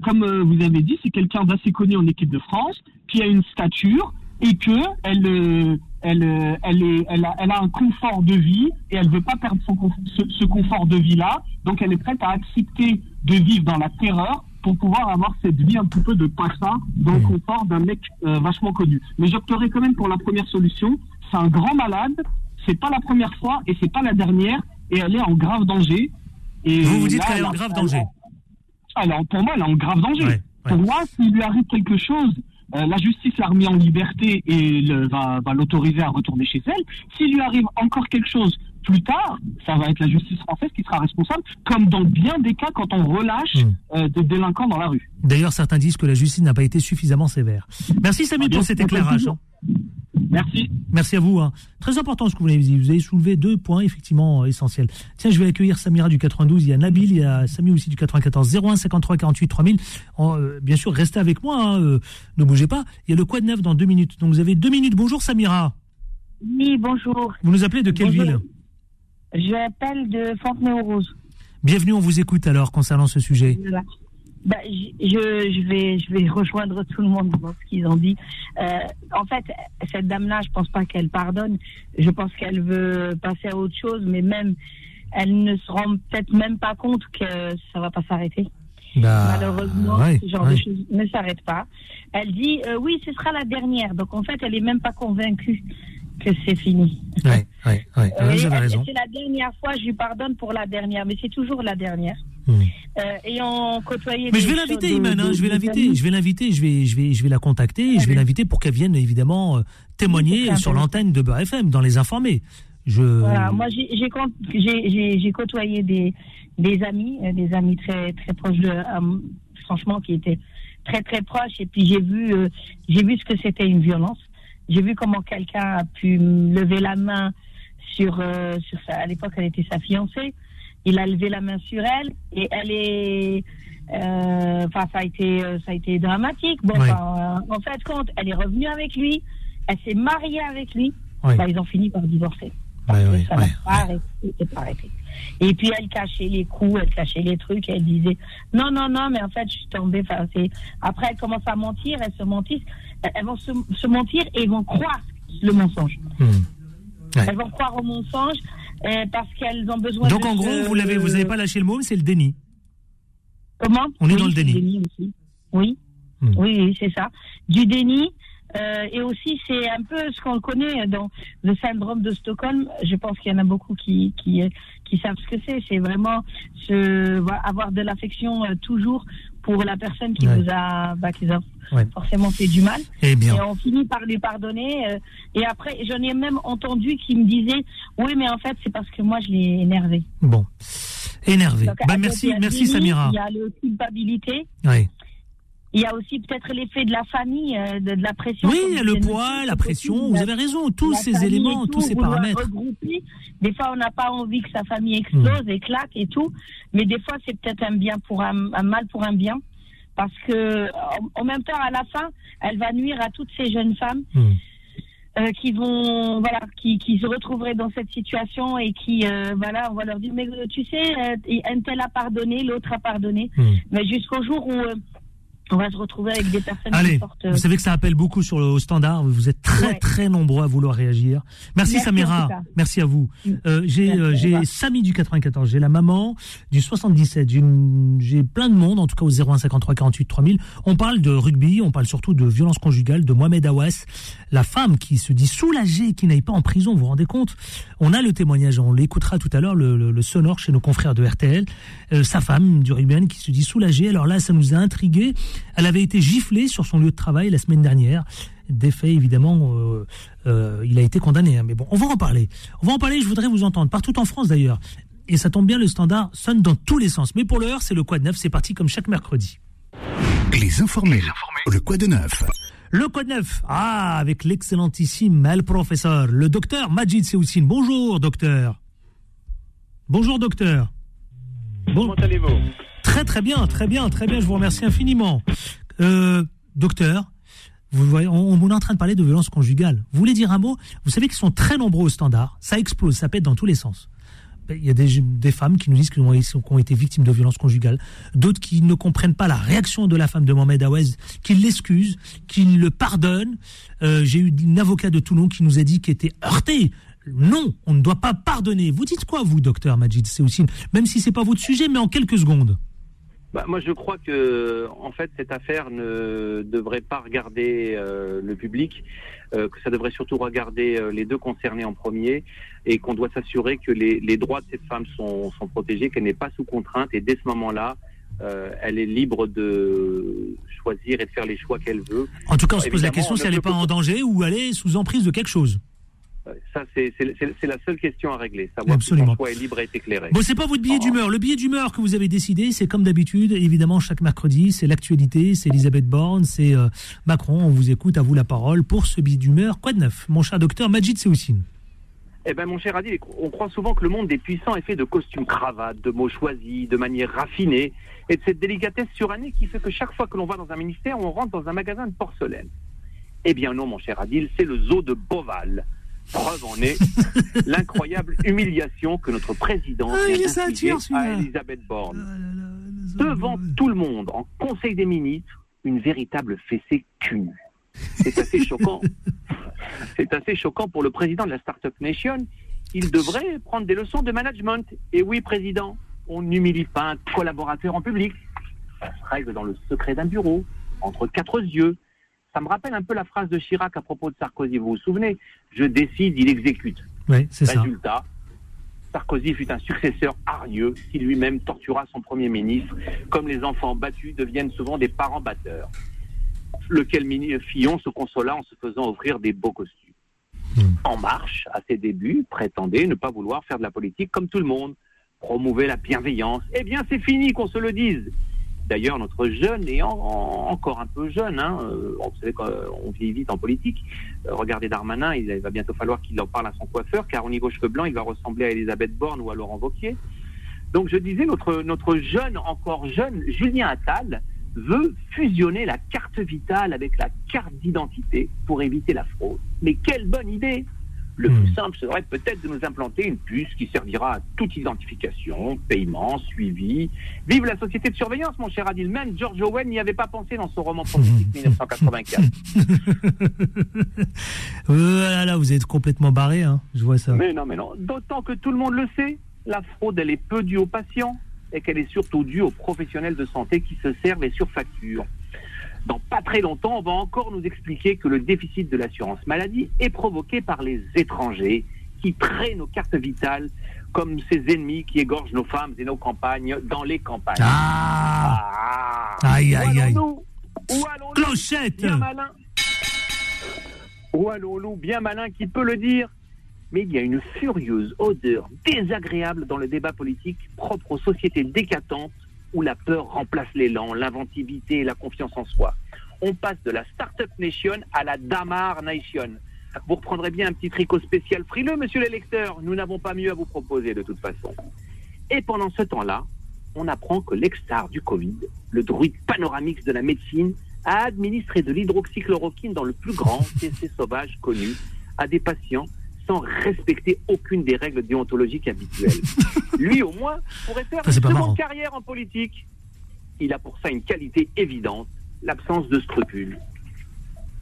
comme vous avez dit, c'est quelqu'un d'assez connu en équipe de France, qui a une stature et que elle, elle, euh, elle, est, elle, a, elle a un confort de vie et elle veut pas perdre son ce, ce confort de vie là, donc elle est prête à accepter de vivre dans la terreur pour pouvoir avoir cette vie un petit peu de passa dans le confort d'un mec euh, vachement connu. Mais j'opterai quand même pour la première solution. C'est un grand malade, c'est pas la première fois et c'est pas la dernière et elle est en grave danger. Et Vous vous dites qu'elle est en grave danger. alors, pour moi, elle est en grave danger. Pour moi, s'il lui arrive quelque chose, euh, la justice l'a remis en liberté et le- va, va l'autoriser à retourner chez elle. S'il lui arrive encore quelque chose plus tard, ça va être la justice française qui sera responsable, comme dans bien des cas quand on relâche euh, des délinquants dans la rue. D'ailleurs, certains disent que la justice n'a pas été suffisamment sévère. Merci Samy Ah, pour cet éclairage. toujours. Merci. Merci à vous. hein. Très important ce que vous avez dit. Vous avez soulevé deux points effectivement euh, essentiels. Tiens, je vais accueillir Samira du 92. Il y a Nabil, il y a Samy aussi du 94 01 53 48 3000. En, euh, bien sûr, restez avec moi. hein, euh, ne bougez pas. Il y a le quoi de neuf dans deux minutes. Donc vous avez deux minutes. Bonjour Samira. Oui, bonjour. Vous nous appelez de quelle Bonjour. ville? J'appelle de Fontenay-aux-Roses. Bienvenue. On vous écoute alors concernant ce sujet. Voilà. Bah, je, vais, je vais rejoindre tout le monde dans ce qu'ils ont dit. Euh, en fait, cette dame-là, je pense pas qu'elle pardonne. Je pense qu'elle veut passer à autre chose, mais même, elle ne se rend peut-être même pas compte que ça va pas s'arrêter. Bah, Malheureusement, ouais, ce genre ouais. de choses ne s'arrête pas. Elle dit euh, oui, ce sera la dernière. Donc en fait, elle est même pas convaincue que c'est fini. Ouais, ouais, ouais. (laughs) Euh, vous avez raison. C'est la dernière fois, je lui pardonne pour la dernière, mais c'est toujours la dernière. Hmm. Euh, et on côtoyait. Mais je vais l'inviter, Iman. hein, je vais l'inviter. Je vais l'inviter. Je vais, je vais, je vais la contacter. et Je vais l'inviter pour qu'elle vienne évidemment euh, témoigner sur l'antenne de Beurre FM, dans les informés. Je. Voilà, moi j'ai côtoyé des, des amis, euh, des amis très très proches de, euh, franchement qui étaient très très proches et puis j'ai vu j'ai vu ce que c'était une violence. J'ai vu comment quelqu'un a pu me lever la main sur euh, sur sa, à l'époque elle était sa fiancée. Il a levé la main sur elle et elle est euh, enfin ça a été euh, ça a été dramatique. Bon, Ouais. en fait compte, elle est revenue avec lui, elle s'est mariée avec lui. Ouais. Bah, ils ont fini par divorcer Ouais, ouais, ça n'a pas arrêté, c'est pas arrêté. Et puis elle cachait les coups, elle cachait les trucs, elle disait non, non, non, mais en fait je suis tombée. Après elle commence à mentir, elles se mentissent, elles vont se, se mentir et vont croire le mensonge. Hmm. Ouais. Elles vont croire au mensonge euh, parce qu'elles ont besoin Donc de en gros, vous l'avez, vous n'avez pas lâché le mot, c'est le déni. Comment? On est Oui, dans le déni. aussi. Oui, Hmm. oui, oui, c'est ça. Du déni. euh, et aussi, c'est un peu ce qu'on connaît dans le syndrome de Stockholm. Je pense qu'il y en a beaucoup qui, qui, qui savent ce que c'est. C'est vraiment avoir de l'affection euh, toujours pour la personne qui Ouais. vous a, bah, qui vous a Ouais. forcément fait du mal. Eh bien. Et on finit par lui pardonner. euh, et après, j'en ai même entendu qui me disaient, oui, mais en fait, c'est parce que moi, je l'ai énervé. Bon. Énervé. Donc, Bah, merci, merci Samira. Il y a le culpabilité. Ouais. Il y a aussi peut-être l'effet de la famille, euh, de, de la pression. Oui, le poids, la pression. Vous avez raison. Tous ces éléments, et tous ces paramètres. regrouper. Des fois, on n'a pas envie que sa famille explose, éclate et tout. Mais des fois, c'est peut-être un bien pour un, un mal pour un bien. Parce que, en, en même temps, à la fin, elle va nuire à toutes ces jeunes femmes. Hmm. euh, qui vont voilà qui, qui se retrouveraient dans cette situation et qui euh, voilà on va leur dire mais tu sais un tel a pardonné l'autre a pardonné Hmm. mais jusqu'au jour où on va se retrouver avec des personnes Allez, qui sortent euh, vous savez que ça appelle beaucoup sur le au standard. Vous êtes très Ouais. très nombreux à vouloir réagir. Merci, Merci Samira. Merci à vous. Euh, j'ai Merci, euh, j'ai revoir. Samy du 94, j'ai la maman du 77, j'ai plein de monde en tout cas au 01 53 48 3000. On parle de rugby, on parle surtout de violence conjugale de Mohamed Awas, la femme qui se dit soulagée qui n'aille pas en prison, vous vous rendez compte? On a le témoignage, on l'écoutera tout à l'heure le, le- le sonore chez nos confrères de RTL. Euh, sa femme du rugbyman qui se dit soulagée. Alors là, ça nous a intrigué. Elle avait été giflée sur son lieu de travail la semaine dernière. Des faits, évidemment, euh, euh, il a été condamné. hein. Mais bon, on va en parler. On va en parler, je voudrais vous entendre, partout en France d'ailleurs. Et ça tombe bien, le standard sonne dans tous les sens. Mais pour l'heure, c'est le quoi de neuf, c'est parti comme chaque mercredi. Les informés. Le quoi de neuf Le quoi de neuf Ah, avec l'excellentissime El Professeur, le docteur Majid Seoussine. Bonjour, docteur. Bonjour, docteur. Comment allez-vous? Très, très bien, très bien, très bien. Je vous remercie infiniment. Euh, docteur, vous voyez, on, est en train de parler de violence conjugale. Vous voulez dire un mot? Vous savez qu'ils sont très nombreux au standard. Ça explose, ça pète dans tous les sens. Il y a des, femmes qui nous disent qu'elles ont, été victimes de violences conjugales, d'autres qui ne comprennent pas la réaction de la femme de Mohamed Aouez, qui l'excuse, qui le pardonne. Euh, J'ai eu une avocate de Toulon qui nous a dit qu'elle était heurtée. Non, on ne doit pas pardonner. Vous dites quoi, vous, docteur Majid Seoussine Même si c'est pas votre sujet, mais en quelques secondes. Bah, moi, je crois que, en fait, cette affaire ne devrait pas regarder euh, le public, euh, que ça devrait surtout regarder euh, les deux concernés en premier, et qu'on doit s'assurer que les, les droits de cette femme sont, sont protégés, qu'elle n'est pas sous contrainte, et dès ce moment-là, euh, elle est libre de choisir et de faire les choix qu'elle veut. En tout cas, on se pose la question on si elle n'est pas en danger ou elle est sous emprise de quelque chose. Ça, c'est la seule question à régler, savoir Absolument. si choix est libre et éclairé. Bon, c'est pas votre billet d'humeur. Le billet d'humeur que vous avez décidé, c'est comme d'habitude, évidemment, chaque mercredi, c'est l'actualité, c'est Elisabeth Borne, c'est euh, Macron. On vous écoute, à vous la parole pour ce billet d'humeur. Quoi de neuf, mon cher docteur Majid Seoussine Eh ben, mon cher Adil, on croit souvent que le monde des puissants est fait de costumes cravates, de mots choisis, de manières raffinées, et de cette délicatesse surannée qui fait que chaque fois que l'on va dans un ministère, on rentre dans un magasin de porcelaine. Eh bien non, mon cher Adil, c'est le zoo de Beauval. Preuve en est (laughs) l'incroyable humiliation que notre président Ah, vient à Elisabeth Borne. Devant tout le monde, en Conseil des ministres, une véritable fessée cul. C'est assez (laughs) choquant. C'est assez choquant pour le président de la Startup Nation. Il devrait prendre des leçons de management. Et oui, président, on n'humilie pas un collaborateur en public. Ça se règle dans le secret d'un bureau, entre quatre yeux. Ça me rappelle un peu la phrase de Chirac à propos de Sarkozy. Vous vous souvenez? Je décide, il exécute. Oui, c'est ça. Résultat, Sarkozy fut un successeur hargneux qui lui-même tortura son Premier ministre, comme les enfants battus deviennent souvent des parents batteurs. Lequel Fillon se consola en se faisant offrir des beaux costumes. En marche, à ses débuts, prétendait ne pas vouloir faire de la politique comme tout le monde, promouvait la bienveillance. Eh bien, c'est fini qu'on se le dise. D'ailleurs, notre jeune et en- en- encore un peu jeune, hein, euh, vous savez qu'on vieillit vite en politique. Euh, regardez Darmanin, il va bientôt falloir qu'il en parle à son coiffeur, car au niveau cheveux blancs, il va ressembler à Elisabeth Borne ou à Laurent Wauquiez. Donc je disais, notre jeune, encore jeune, Julien Attal, veut fusionner la carte vitale avec la carte d'identité pour éviter la fraude. Mais quelle bonne idée Le plus simple serait peut-être de nous implanter une puce qui servira à toute identification, paiement, suivi. Vive la société de surveillance, mon cher Adil. Même George Owen n'y avait pas pensé dans son roman prophétique 1984. Euh, là, vous êtes complètement barré, hein. je vois ça. Mais non, mais non. D'autant que tout le monde le sait, la fraude, elle est peu due aux patients et qu'elle est surtout due aux professionnels de santé qui se servent et surfacturent. Dans pas très longtemps, on va encore nous expliquer que le déficit de l'assurance maladie est provoqué par les étrangers qui traient nos cartes vitales comme ces ennemis qui égorgent nos femmes et nos campagnes dans les campagnes. Ah Aïe, aïe, Où aïe. allons-nous? Où allons-nous? Clochette Bien malin. Où allons-nous? Bien malin qui peut le dire? Mais il y a une furieuse odeur désagréable dans le débat politique propre aux sociétés décatantes où la peur remplace l'élan, l'inventivité et la confiance en soi. On passe de la Startup Nation à la Damar Nation. Vous reprendrez bien un petit tricot spécial frileux, monsieur l'électeur. Nous n'avons pas mieux à vous proposer de toute façon. Et pendant ce temps-là, on apprend que l'ex-star du Covid, le druide panoramix de la médecine, a administré de l'hydroxychloroquine dans le plus grand (laughs) essai sauvage connu à des patients sans respecter aucune des règles déontologiques habituelles. (laughs) Lui, au moins, pourrait faire Ça, une seconde marrant. carrière en politique. Il a pour ça une qualité évidente, l'absence de scrupules.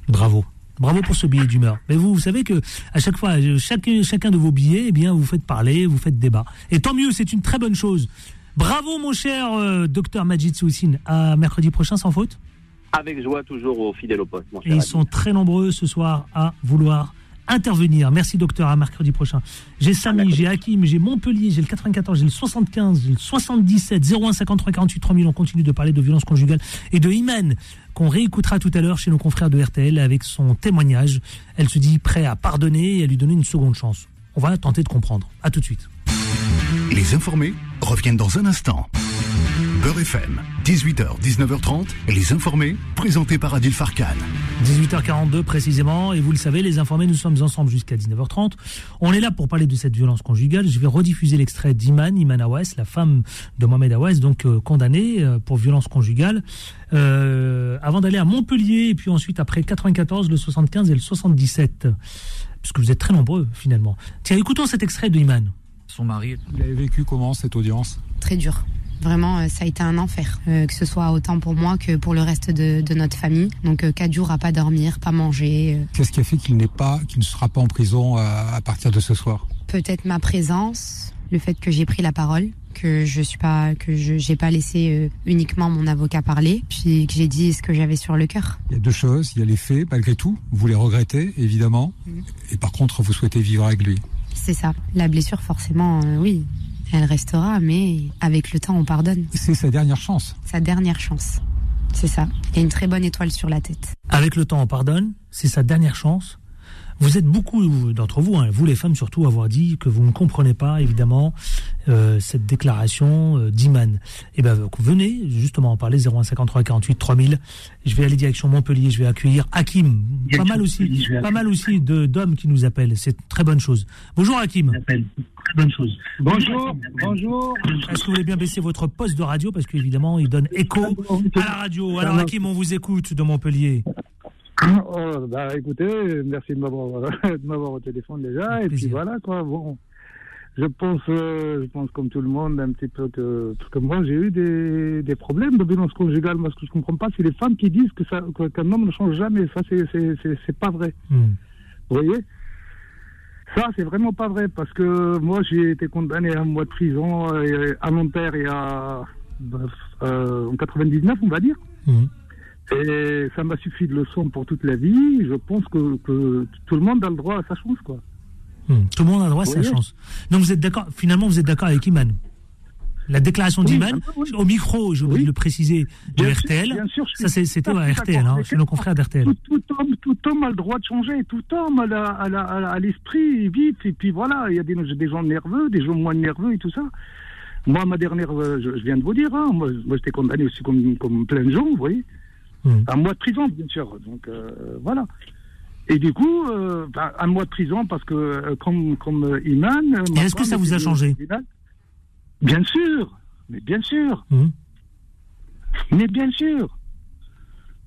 Bravo. Bravo pour ce billet d'humeur. Mais vous, vous savez que à chaque fois, euh, chacun, de vos billets, eh bien, vous faites parler, vous faites débat. Et tant mieux, c'est une très bonne chose. Bravo, mon cher euh, docteur Majid Soussine. À mercredi prochain, sans faute? Avec joie, toujours au fidèle au poste, mon Et ils ami. sont très nombreux ce soir à vouloir intervenir. Merci docteur, à mercredi prochain. J'ai Samy, j'ai Hakim, j'ai Montpellier, j'ai le 94, j'ai le 75, j'ai le 77, 01 53 48 3000. On continue de parler de violence conjugale et de Iman, qu'on réécoutera tout à l'heure chez nos confrères de RTL avec son témoignage. Elle se dit prêt à pardonner et à lui donner une seconde chance. On va tenter de comprendre. À tout de suite. Les informés reviennent dans un instant. Beurre FM, 18h, 19h30, les informés, présentés par Adil Farkan. 18h42 précisément, et vous le savez, les informés, nous sommes ensemble jusqu'à 19h30. On est là pour parler de cette violence conjugale. Je vais rediffuser l'extrait d'Iman, Iman Awas, la femme de Mohamed Awas, donc euh, condamnée euh, pour violence conjugale, euh, avant d'aller à Montpellier, et puis ensuite après 94, le 75 et le 77. Puisque vous êtes très nombreux finalement. Tiens, écoutons cet extrait de Iman. Son mari. Vous avez vécu comment cette audience? Très dur. Vraiment, euh, ça a été un enfer, euh, que ce soit autant pour moi que pour le reste de, de notre famille. Donc euh, quatre jours à pas dormir, pas manger. euh, Qu'est-ce qui a fait qu'il n'est pas, qu'il ne sera pas en prison à, partir de ce soir? Peut-être ma présence, le fait que j'ai pris la parole, que je suis pas, que je j'ai pas laissé euh, uniquement mon avocat parler, puis que j'ai dit ce que j'avais sur le cœur. Il y a deux choses. Il y a les faits, malgré tout. Vous les regrettez, évidemment. Et par contre, vous souhaitez vivre avec lui. C'est ça. La blessure, forcément, euh, oui, elle restera, mais avec le temps, on pardonne. C'est sa dernière chance. Sa dernière chance. C'est ça. Il y a une très bonne étoile sur la tête. Avec le temps, on pardonne. C'est sa dernière chance. Vous êtes beaucoup d'entre vous, hein, vous les femmes surtout, avoir dit que vous ne comprenez pas évidemment euh, cette déclaration euh, d'Iman. Eh ben venez justement en parler 0153 48 3000. Je vais aller direction Montpellier, je vais accueillir Hakim. Pas mal aussi, pas mal aussi de d'hommes qui nous appellent. C'est une très bonne chose. Bonjour Hakim. Très bonne chose. Bonjour, bonjour. Est-ce que vous voulez bien baisser votre poste de radio? Parce qu'évidemment il donne écho à la radio. Alors Hakim, on vous écoute de Montpellier. Oh, bah, écoutez, merci de m'avoir, (laughs) de m'avoir au téléphone déjà. et puis voilà, quoi. Bon, je pense, euh, je pense comme tout le monde, un petit peu que, parce que moi, j'ai eu des, des problèmes de violence conjugale. Moi, ce que je comprends pas, c'est les femmes qui disent que ça, qu'un homme ne change jamais. Ça, c'est, c'est, c'est, c'est pas vrai. Hmm. Vous voyez? Ça, c'est vraiment pas vrai parce que moi, j'ai été condamné à un mois de prison euh, à Nanterre et à, euh, en 99, on va dire. Et ça m'a suffi de leçon pour toute la vie. Je pense que, que tout le monde a le droit à sa chance, quoi. Hmm. Tout le monde a le droit à sa chance. Donc vous êtes d'accord, finalement vous êtes d'accord avec Iman? La déclaration Oui, d'Iman, oui. au micro, j'ai oublié de le préciser, de Bien sûr, RTL, bien sûr, je suis ça c'était à RTL, hein, chez nos confrères d'RTL. Tout, tout homme, tout homme a le droit de changer. Tout homme a, l'esprit vif. Et puis voilà, il y a des, des gens nerveux, des gens moins nerveux et tout ça. Moi, ma dernière, euh, je, je viens de vous dire, hein, moi, moi j'étais condamné aussi comme, comme plein de gens, vous voyez. Un mois de prison, bien sûr. Donc euh, voilà. Et du coup, euh, ben, un mois de prison parce que, euh, comme, comme Iman. Et est-ce que ça vous a changé? Bien sûr, mais bien sûr. Hmm. Mais bien sûr.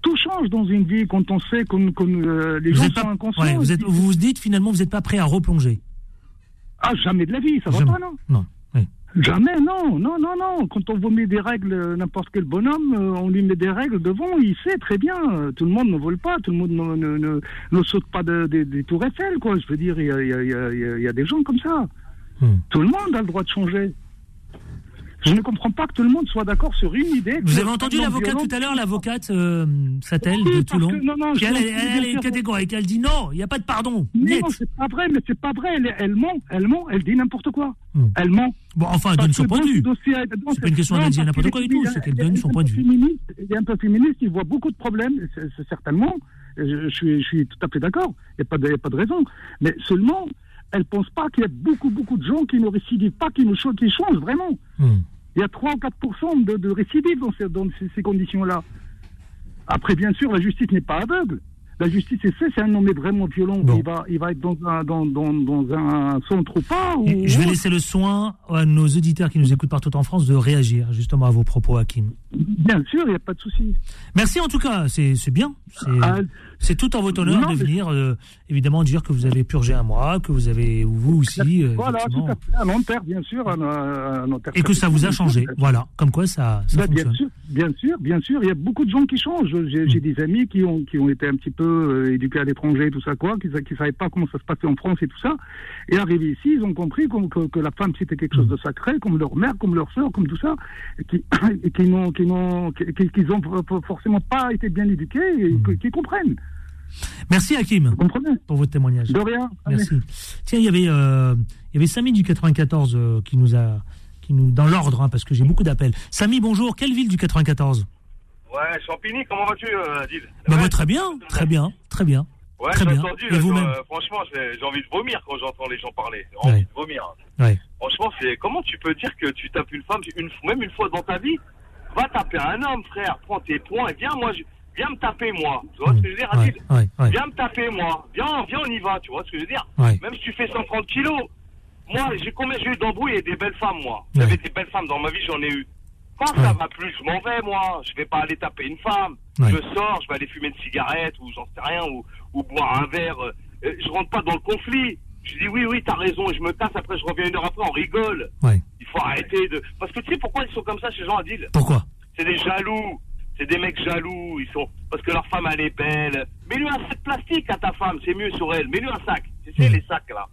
Tout change dans une vie quand on sait euh, les Vous gens sont pas- inconscients. ouais, vous, êtes- vous vous dites finalement vous n'êtes pas prêt à replonger. Ah, jamais de la vie, ça va Jamais. pas, non? Non. Jamais, non, non, non, non. Quand on vous met des règles, euh, n'importe quel bonhomme, euh, on lui met des règles devant, il sait très bien. euh, Tout le monde ne vole pas, tout le monde ne, ne, ne- ne saute pas de- de- des tours Eiffel, quoi. Je veux dire, il y a, y a- y a- il y a- il y a des gens comme ça. Hmm. Tout le monde a le droit de changer. Je ne comprends pas que tout le monde soit d'accord sur une idée. Vous avez entendu non-violent- tout à l'heure, l'avocate euh, Satel Oui, de Toulon que- non, non, qui, elle, est catégorique, elle dit non, il n'y a pas de pardon. Non, Net. c'est pas vrai, mais c'est pas vrai. Elle, ment, elle ment, elle dit n'importe quoi. Hmm. Elle ment. Bon, enfin, elle donne son point de vue. C'est pas une question non, d'elle dire n'importe quoi du tout, c'est qu'elle donne son point de vue. Il est un peu féministe, il voit beaucoup de problèmes, certainement. Je, suis, je suis tout à fait d'accord, il n'y de- a pas de raison. Mais seulement, elle ne pense pas qu'il y a beaucoup, beaucoup de gens qui ne récidivent pas, qui, ne, qui changent vraiment. Hmm. Il y a 3 ou 4 de, de récidives dans ces, dans ces, ces conditions-là. Après, bien sûr, la justice n'est pas aveugle. La justice est faite, c'est un homme vraiment violent. Il, va, il va être dans un, dans, dans, dans un centre ou pas. Ou, Je vais laisser le soin à nos auditeurs qui nous écoutent partout en France de réagir justement à vos propos, Hakim. Bien sûr, il n'y a pas de souci. Merci en tout cas, c'est bien. C'est c'est tout en votre honneur Ah, non, de venir euh, évidemment dire que vous avez purgé un mois, que vous avez, vous aussi, euh, Voilà, tout à fait. Un Nanterre, bien sûr. Un Nanterre et que ça vous a changé. Voilà, comme quoi ça, ça Bah, bien sûr, bien sûr, bien sûr. Il y a beaucoup de gens qui changent. J'ai j'ai des amis qui ont qui ont été un petit peu euh, éduqués à l'étranger, tout ça quoi, qui ne savaient pas comment ça se passait en France et tout ça. Et arrivés ici, ils ont compris que, que la femme c'était quelque chose de sacré, comme leur mère, comme leur sœur, comme tout ça, et qui (coughs) qui n'ont qui qu'ils ont forcément pas été bien éduqués et que- qui comprennent. Merci Hakim pour votre témoignage. De rien. Merci. Tiens, il y avait euh, il y avait Samy du 94 euh, qui nous a qui nous dans l'ordre hein, parce que j'ai beaucoup d'appels. Samy, bonjour. Quelle ville du 94 Ouais, Champigny, comment vas-tu, euh, Adil? Bah, bah, très bien, très bien, très bien. Ouais, Très j'ai bien. entendu. Et vous-même? euh, franchement, j'ai envie de vomir quand j'entends les gens parler. J'ai envie Ouais. de vomir. Ouais. Franchement, c'est comment tu peux dire que tu tapes une femme, une, même une fois dans ta vie? Va taper un homme, frère. Prends tes points et viens, moi, je- viens me taper, moi. Tu vois ce que je veux dire, Ouais, Adil? ouais, ouais. Viens me taper, moi. Viens, viens, on y va. Tu vois ce que je veux dire? Ouais. Même si tu fais 130 kilos. Moi, j'ai combien j'ai eu d'embrouilles et des belles femmes, moi. J'avais des belles femmes dans ma vie, j'en ai eu. Quand ça va plus, je m'en vais, moi. Je vais pas aller taper une femme. Ouais. Je sors, je vais aller fumer une cigarette ou j'en sais rien, ou, ou boire un verre. Euh, Je rentre pas dans le conflit. Je dis oui, oui, t'as raison, et je me tasse, après je reviens une heure après, on rigole. Ouais. Il faut arrêter de. Parce que tu sais pourquoi ils sont comme ça, ces gens, Adil? Pourquoi? C'est des jaloux. C'est des mecs jaloux. Ils sont. Parce que leur femme, elle est belle. Mets-lui un sac plastique à ta femme, c'est mieux sur elle. Mets-lui un sac. Tu sais, les sacs, là.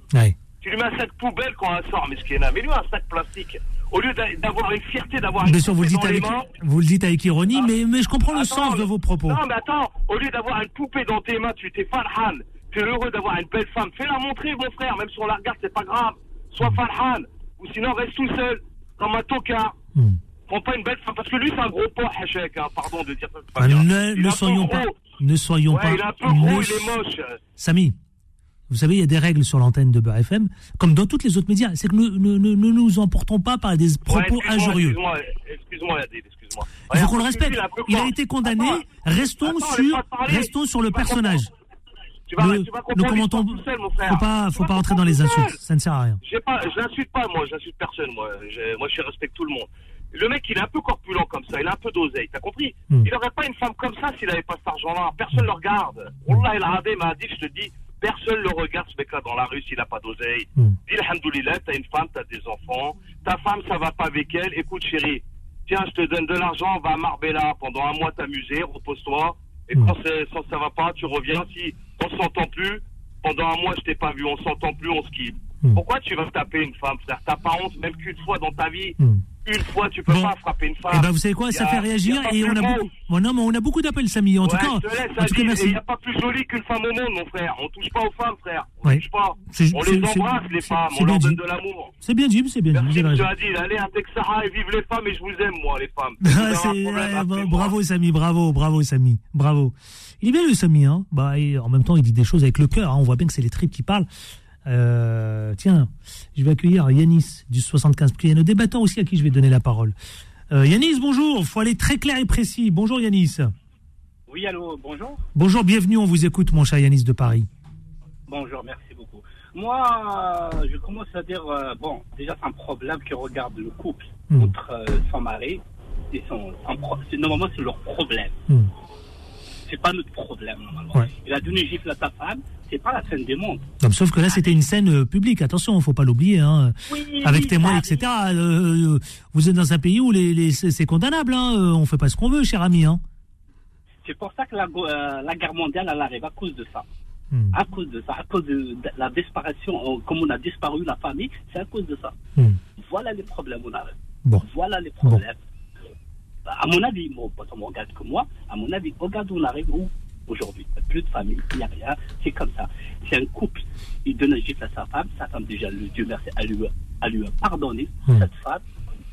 Tu lui mets un sac poubelle quand elle sort, Meskina. Mets-lui un sac plastique. Au lieu d'a- d'avoir une fierté, d'avoir une Bien sûr, vous le poupée dites avec, mains. vous le dites avec ironie, mais, mais je comprends le Attends, sens de vos propos. Non, mais attends, au lieu d'avoir une poupée dans tes mains, tu t'es farhan. Tu es heureux d'avoir une belle femme. Fais-la montrer, mon frère, même si on la regarde, c'est pas grave. Sois farhan. Ou sinon, reste tout seul, comme un tocard. Hmm. Prends pas une belle femme, parce que lui, c'est un gros porc, Hachek, hein, pardon de dire ça. Ah, ne, ne soyons pas, ne soyons Ouais, pas. il est un peu gros, il est moche. Samy, vous savez, il y a des règles sur l'antenne de Beurre FM, comme dans toutes les autres médias. C'est que nous ne nous, nous nous emportons pas par des propos Ouais, injurieux. Excuse-moi, excuse-moi, excuse-moi. Il faut qu'on le respecte. Il a été condamné. Attends, Restons attends, sur, restons sur le personnage. Tu vas, Ne- tu vas ne commentons- l'histoire tout seul, mon frère. Faut pas, faut pas rentrer dans les insultes. Ça ne sert à rien. Pas, je l'insulte pas, moi, j'insulte personne, moi. Moi, je respecte tout le monde. Le mec, il est un peu corpulent comme ça, il a un peu d'oseille, t'as compris Hmm. Il aurait pas une femme comme ça s'il avait pas cet argent-là. Personne le regarde. Wallah, il a m'a dit, je te dis, personne le regarde, ce mec-là, dans la rue, s'il a pas d'oseille. Hmm. Dis, alhamdoulilah, t'as une femme, t'as des enfants. Ta femme, ça va pas avec elle. Écoute, chérie, tiens, je te donne de l'argent, va à Marbella pendant un mois t'amuser, repose-toi. Et Hmm. quand, quand ça va pas, tu reviens. Si on s'entend plus, pendant un mois, je t'ai pas vu, on s'entend plus, on se quitte. Hmm. Pourquoi tu vas taper une femme, frère? T'as pas honte, même qu'une fois dans ta vie. Une fois, tu peux Bon. pas frapper une femme. Eh ben, vous savez quoi, ça fait réagir et on a beau. beaucoup, bon, non, mais on a beaucoup d'appels, Samy. En tout Ouais, tout cas. Il n'y a pas plus joli qu'une femme au monde, mon frère. On touche pas aux femmes, frère. On Ouais. touche pas. On les embrasse, les femmes. c'est On leur bien donne dit. de l'amour. C'est bien dit, c'est bien dit. Merci, monsieur raison. Adil. Allez, un Texara et vive les femmes et je vous aime, moi, les femmes. Ah, ouais, appelez-moi. bravo Samy, bravo, bravo Samy, bravo. Il est bien le Samy, hein. Bah, et en même temps, il dit des choses avec le cœur. hein. On voit bien que c'est les tripes qui parlent. Euh, tiens, je vais accueillir Yanis du 75, parce qu'il y a nos débattants aussi à qui je vais donner la parole. Euh, Yanis, bonjour. Faut aller très clair et précis. Bonjour Yanis. Oui, allô, bonjour. Bonjour, bienvenue. On vous écoute, mon cher Yanis de Paris. Bonjour, merci beaucoup. Moi, euh, je commence à dire, bon, déjà, c'est un problème qui regarde le couple Hmm. entre son mari et son, Normalement, c'est leur problème. Hmm. C'est pas notre problème, normalement. Ouais. Il a donné une gifle à sa femme, c'est pas la fin des mondes. Non, sauf que là, c'était une scène euh, publique. Attention, faut pas l'oublier. Hein. Oui, Avec oui, témoins, etc. Euh, vous êtes dans un pays où les, les- c'est condamnable. Hein. Euh, On fait pas ce qu'on veut, cher ami. Hein. C'est pour ça que la, euh, guerre mondiale, elle arrive à cause de ça. Hmm. À cause de ça, à cause de, de la disparition, euh, comme on a disparu la famille, c'est à cause de ça. Hmm. Voilà les problèmes on arrive. Bon. Voilà les problèmes. À mon avis, bon, parce qu'on regarde que moi, à mon avis, regarde où on arrive où aujourd'hui. Plus de famille, il n'y a rien. C'est comme ça. C'est un couple. Il donne un gifle à sa femme. Sa femme, déjà, le Dieu merci, elle lui, a- elle lui a pardonné. Hmm. Cette femme,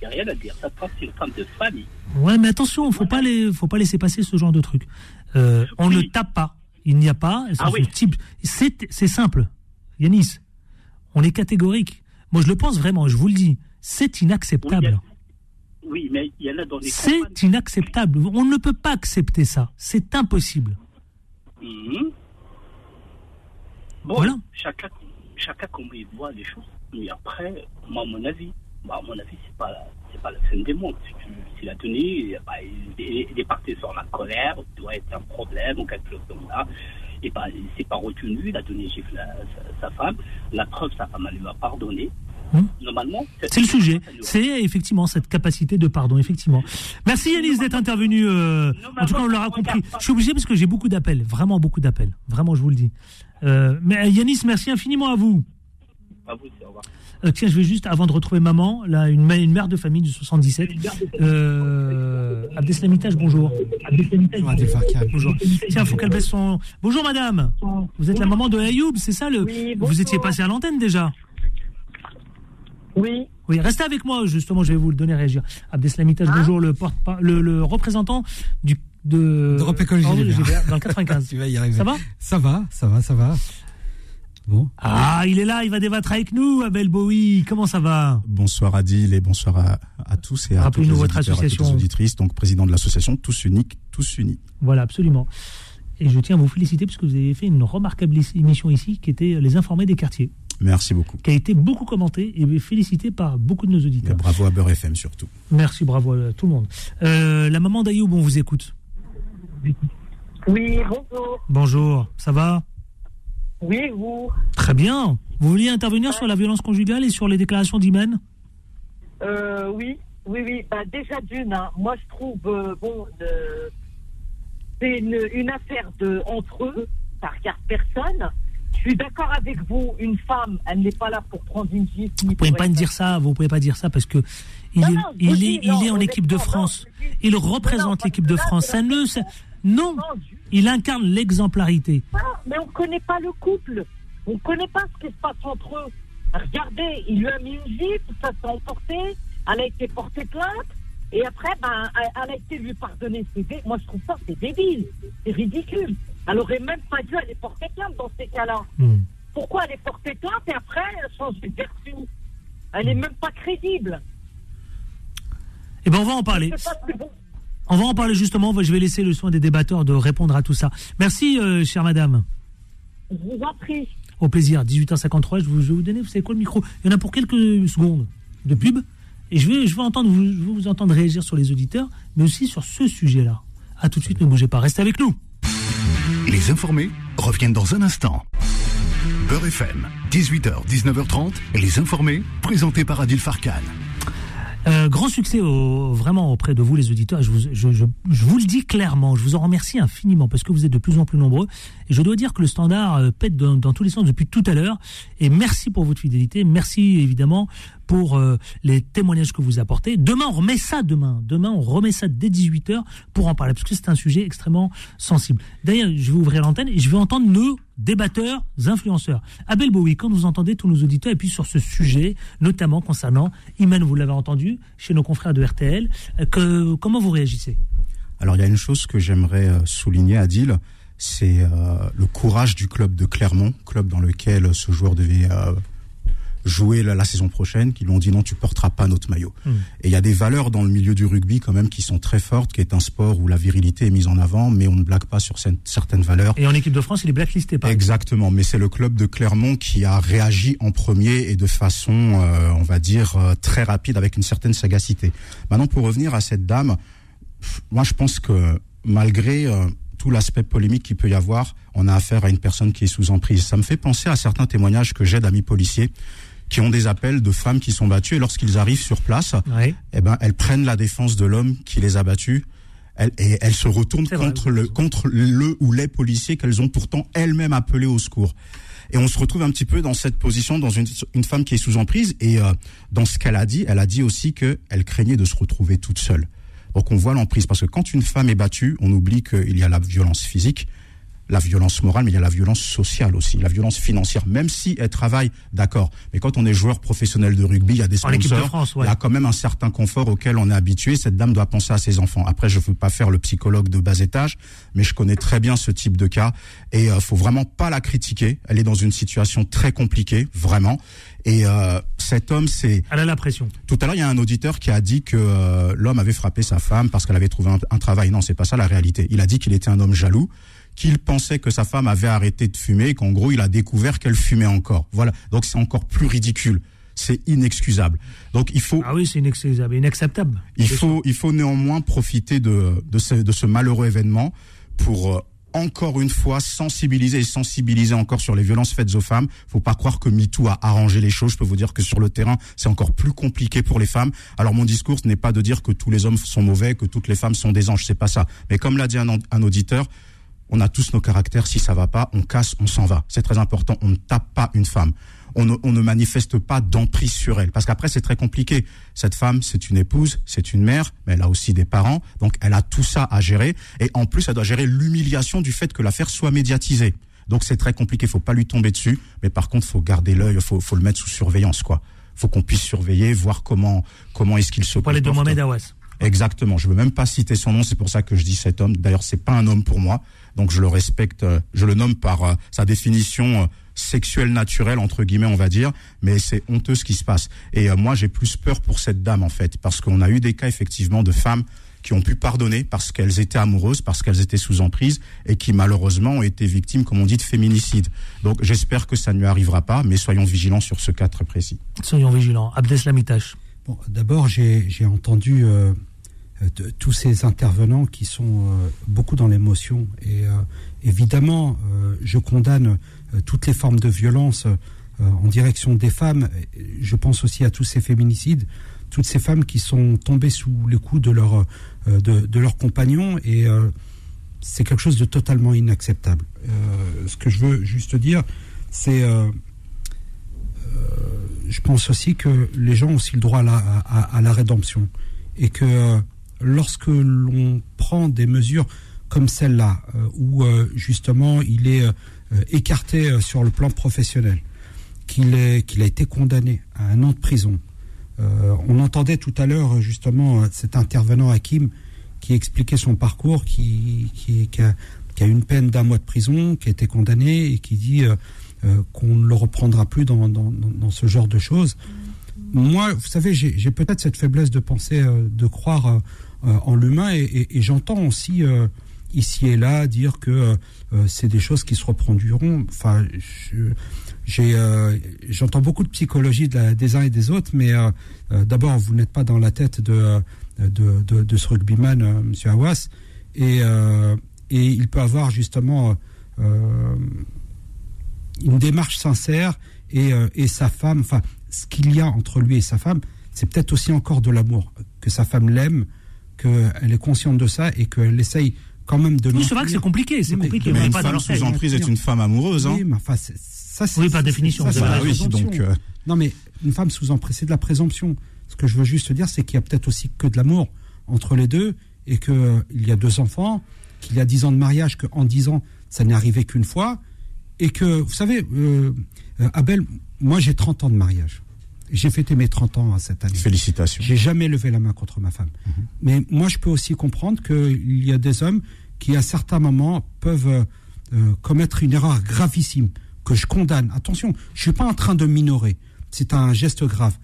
il n'y a rien à dire. Cette femme, c'est une femme de famille. Ouais, mais attention, faut pas les, faut pas laisser passer ce genre de truc. Euh, on ne tape pas. Il n'y a pas. Ah oui. type, c'est, c'est simple. Yanis, on est catégorique. Moi, je le pense vraiment. Je vous le dis. C'est inacceptable. Oui, mais il y en a dans les C'est inacceptable. On ne peut pas accepter ça. C'est impossible. Mhm. Bon, Voilà. chacun, chacun comment il voit les choses. Mais après, moi, à mon avis, bah, à mon avis, c'est pas, c'est pas la fin des mondes. Si tu- S'il a donné, bah, il, est- il est parti sur la colère, il doit être un problème ou quelque chose comme ça. Et bah, il s'est pas retenu, il a donné gifle à sa, sa femme. La preuve, sa femme, elle lui a pardonné. Hum. Normalement, C'est le sujet. C'est effectivement cette capacité de pardon, effectivement. Merci Yanis d'être intervenu. euh, en tout cas, on l'aura compris. Je suis obligé parce que j'ai beaucoup d'appels, vraiment beaucoup d'appels. Vraiment, je vous le dis. Euh, mais Yanis, merci infiniment à vous. À vous, au revoir. Euh, tiens, je vais juste, avant de retrouver maman, là, une, mère de famille du 77. Euh, Abdeslamitage, bonjour. Farkan. Bonjour. Tiens, faut qu'elle baisse son. Bonjour, madame. Vous êtes la maman de Ayoub, c'est ça le. vous étiez passé à l'antenne déjà Oui. Oui, restez avec moi, justement, je vais vous le donner à réagir. Abdeslamitage, bonjour, le, porte le, le représentant du, de dans le 95. (laughs) Tu vas y arriver. Ça va Ça va, ça va, ça va. Bon. Ah, il est là, il va débattre avec nous, Abel Bowie. Comment ça va? Bonsoir Adil et bonsoir à, à tous et à toutes Rappelez-nous les votre auditeurs, à toutes les association. auditrices. Donc président de l'association Tous Uniques, Tous Unis. Voilà, absolument. Et je tiens à vous féliciter parce que vous avez fait une remarquable émission ici qui était Les Informés des quartiers, Merci beaucoup. qui a été beaucoup commentée et félicitée par beaucoup de nos Et auditeurs. bravo à Beurre FM surtout. Merci, bravo à tout le monde. Euh, la maman d'Ayoub, on vous écoute. Oui, bonjour. Bonjour, ça va? Oui, vous? Très bien. Vous vouliez intervenir sur la violence conjugale et sur les déclarations d'Imen? Euh, Oui, oui, oui. Bah, déjà d'une, hein, moi je trouve, euh, bon, euh, c'est une, une affaire de, entre eux, ça regarde personne. Je suis d'accord avec vous, une femme, elle n'est pas là pour prendre une gifle. Vous pouvez pour pas me dire ça, vous pouvez pas dire ça parce que il Non, est, non, il est, est en équipe de France. Il représente l'équipe de France. Ça ne, ça- non, il incarne l'exemplarité. Mais on ne connaît pas le couple. On ne connaît pas ce qui se passe entre eux. Regardez, il lui a mis une gifle, ça s'est emporté, elle a été portée plainte, et après, ben, elle, a été lui pardonnée. C'est dé- Moi, je trouve ça, c'est débile. C'est ridicule. Elle aurait même pas dû aller porter plainte dans ces cas-là. Hmm. Pourquoi aller porter plainte et après elle change de version Elle est même pas crédible. Eh ben, on va en parler. On va en parler justement. Je vais laisser le soin des débatteurs de répondre à tout ça. Merci, euh, chère madame. Je vous en prie. Au plaisir. 18h53. Je, vous, je vais vous donner, vous savez quoi, le micro? Il y en a pour quelques secondes de pub. Et je vais, je vais, entendre, vous, je vais vous entendre réagir sur les auditeurs, mais aussi sur ce sujet-là. À tout de suite, ne bougez pas. Restez avec nous. Les informés reviennent dans un instant. Beurre FM, 18h, 19h30, les informés, présentés par Adil Farkan. Euh, grand succès vraiment auprès de vous les auditeurs. Je vous, le dis clairement, je vous en remercie infiniment parce que vous êtes de plus en plus nombreux. Et je dois dire que le standard euh, pète dans tous les sens depuis tout à l'heure. Et merci pour votre fidélité. Merci évidemment pour euh, les témoignages que vous apportez. Demain, on remet ça demain. Demain, on remet ça dès 18h pour en parler parce que c'est un sujet extrêmement sensible. D'ailleurs, je vais ouvrir l'antenne et je vais entendre nos débatteurs, influenceurs. Abel Bowie, quand vous entendez tous nos auditeurs et puis sur ce sujet, notamment concernant Iman, vous l'avez entendu, chez nos confrères de RTL, euh, que, comment vous réagissez? Alors il y a une chose que j'aimerais euh, souligner, Adil, c'est le courage du club de Clermont, club dans lequel ce joueur devait jouer la, la saison prochaine, qui lui ont dit non, tu porteras pas notre maillot. Hmm. Et il y a des valeurs dans le milieu du rugby quand même qui sont très fortes, qui est un sport où la virilité est mise en avant, mais on ne blague pas sur cer- certaines valeurs. Et en équipe de France, il est blacklisté par Exactement, mais c'est le club de Clermont qui a réagi en premier et de façon, euh, on va dire, euh, très rapide, avec une certaine sagacité. Maintenant, pour revenir à cette dame, moi je pense que malgré euh, tout l'aspect polémique qu'il peut y avoir, on a affaire à une personne qui est sous emprise. Ça me fait penser à certains témoignages que j'ai d'amis policiers qui ont des appels de femmes qui sont battues et lorsqu'ils arrivent sur place, eh ben elles prennent la défense de l'homme qui les a battues. Elles, et elles se retournent contre le contre le ou les policiers qu'elles ont pourtant elles-mêmes appelés au secours. Et on se retrouve un petit peu dans cette position, dans une, une femme qui est sous emprise. Et euh, dans ce qu'elle a dit, elle a dit aussi que elle craignait de se retrouver toute seule. Donc on voit l'emprise parce que quand une femme est battue, on oublie qu'il y a la violence physique, la violence morale, mais il y a la violence sociale aussi, la violence financière. Même si elle travaille, d'accord. Mais quand on est joueur professionnel de rugby, il y a des équipe de sponsors, France, ouais. il y a quand même un certain confort auquel on est habitué. Cette dame doit penser à ses enfants. Après, je ne veux pas faire le psychologue de bas étage, mais je connais très bien ce type de cas et euh, faut vraiment pas la critiquer. Elle est dans une situation très compliquée, vraiment. Et euh, cet homme, c'est Elle a la pression. tout à l'heure, il y a un auditeur qui a dit que euh, l'homme avait frappé sa femme parce qu'elle avait trouvé un, un travail. Non, c'est pas ça la réalité. Il a dit qu'il était un homme jaloux, qu'il pensait que sa femme avait arrêté de fumer, et qu'en gros, il a découvert qu'elle fumait encore. Voilà. Donc c'est encore plus ridicule. C'est inexcusable. Donc il faut. Ah oui, c'est inexcusable, inacceptable. Il faut, il faut néanmoins profiter de, de, ce, de ce malheureux événement pour euh, encore une fois sensibiliser et sensibiliser encore sur les violences faites aux femmes. Faut pas croire que MeToo a arrangé les choses. Je peux vous dire que sur le terrain, c'est encore plus compliqué pour les femmes. Alors mon discours ce n'est pas de dire que tous les hommes sont mauvais, que toutes les femmes sont des anges. C'est pas ça. Mais comme l'a dit un, un auditeur, on a tous nos caractères. Si ça va pas, on casse, on s'en va. C'est très important. On ne tape pas une femme. On ne, on ne manifeste pas d'emprise sur elle. Parce qu'après, c'est très compliqué. Cette femme, c'est une épouse, c'est une mère, mais elle a aussi des parents. Donc, elle a tout ça à gérer. Et en plus, elle doit gérer l'humiliation du fait que l'affaire soit médiatisée. Donc, c'est très compliqué. Faut pas lui tomber dessus. Mais par contre, faut garder l'œil. Faut, faut le mettre sous surveillance, quoi. Faut qu'on puisse surveiller, voir comment, comment est-ce qu'il se Vous parlez de. Mohamed Awas. Exactement. Je veux même pas citer son nom. C'est pour ça que je dis cet homme. D'ailleurs, c'est pas un homme pour moi. Donc je le respecte. euh, Je le nomme par euh, sa définition euh, sexuelle naturelle entre guillemets, on va dire. Mais c'est honteux ce qui se passe. Et moi, j'ai plus peur pour cette dame en fait, parce qu'on a eu des cas effectivement de femmes qui ont pu pardonner parce qu'elles étaient amoureuses, parce qu'elles étaient sous emprise et qui malheureusement ont été victimes, comme on dit, de féminicide. Donc j'espère que ça ne lui arrivera pas, mais soyons vigilants sur ce cas très précis. Soyons vigilants. Abdeslamitash. Bon, D'abord, j'ai entendu euh, euh, tous ces intervenants qui sont euh, beaucoup dans l'émotion. Et évidemment, je condamne toutes les formes de violence en direction des femmes. Je pense aussi à tous ces féminicides, toutes ces femmes qui sont tombées sous les coups de leur, de, de leurs compagnons. Et c'est quelque chose de totalement inacceptable. Ce que je veux juste dire, c'est... je pense aussi que les gens ont aussi le droit à la, à, la rédemption. Et que euh, lorsque l'on prend des mesures comme celle-là, euh, où euh, justement il est écarté sur le plan professionnel, qu'il a été condamné à un an de prison, on entendait tout à l'heure justement cet intervenant Hakim qui expliquait son parcours, qui, a, une peine d'un mois de prison, qui a été condamné et qui dit euh, qu'on ne le reprendra plus dans, dans, dans- dans ce genre de choses. Moi, vous savez, j'ai peut-être cette faiblesse de penser, euh, de croire euh, en l'humain et, et- et j'entends aussi ici et là dire que c'est des choses qui se reproduiront. Enfin, je- j'entends beaucoup de psychologie de la- des uns et des autres, mais d'abord, vous n'êtes pas dans la tête de, de, de, de ce rugbyman, Monsieur Hawass, et, et il peut avoir justement euh, une démarche sincère et, euh, et sa femme, enfin, ce qu'il y a entre lui et sa femme, c'est peut-être aussi encore de l'amour, que sa femme l'aime, qu'elle est consciente de ça et qu'elle essaye quand même de. Oui, c'est vrai que c'est compliqué, c'est mais- compliqué. Mais une pas femme sous emprise est une femme amoureuse. Hein. Oui, mais enfin, ça, c'est- Oui, par définition, ça, raison. oui, donc, euh, Non, mais une femme sous emprise, c'est de la présomption. Ce que je veux juste dire, c'est qu'il y a peut-être aussi que de l'amour entre les deux et qu'il il y a deux enfants, qu'il y a dix ans de mariage, qu'en dix ans, ça n'est arrivé qu'une fois. Et que, vous savez, euh, Abel, moi j'ai 30 ans de mariage. J'ai fêté mes 30 ans hein, cette année. Félicitations. J'ai jamais levé la main contre ma femme. Mais moi, je peux aussi comprendre qu'il y a des hommes qui, à certains moments, peuvent euh, euh, commettre une erreur gravissime que je condamne. Attention, je suis pas en train de minorer. C'est un geste grave.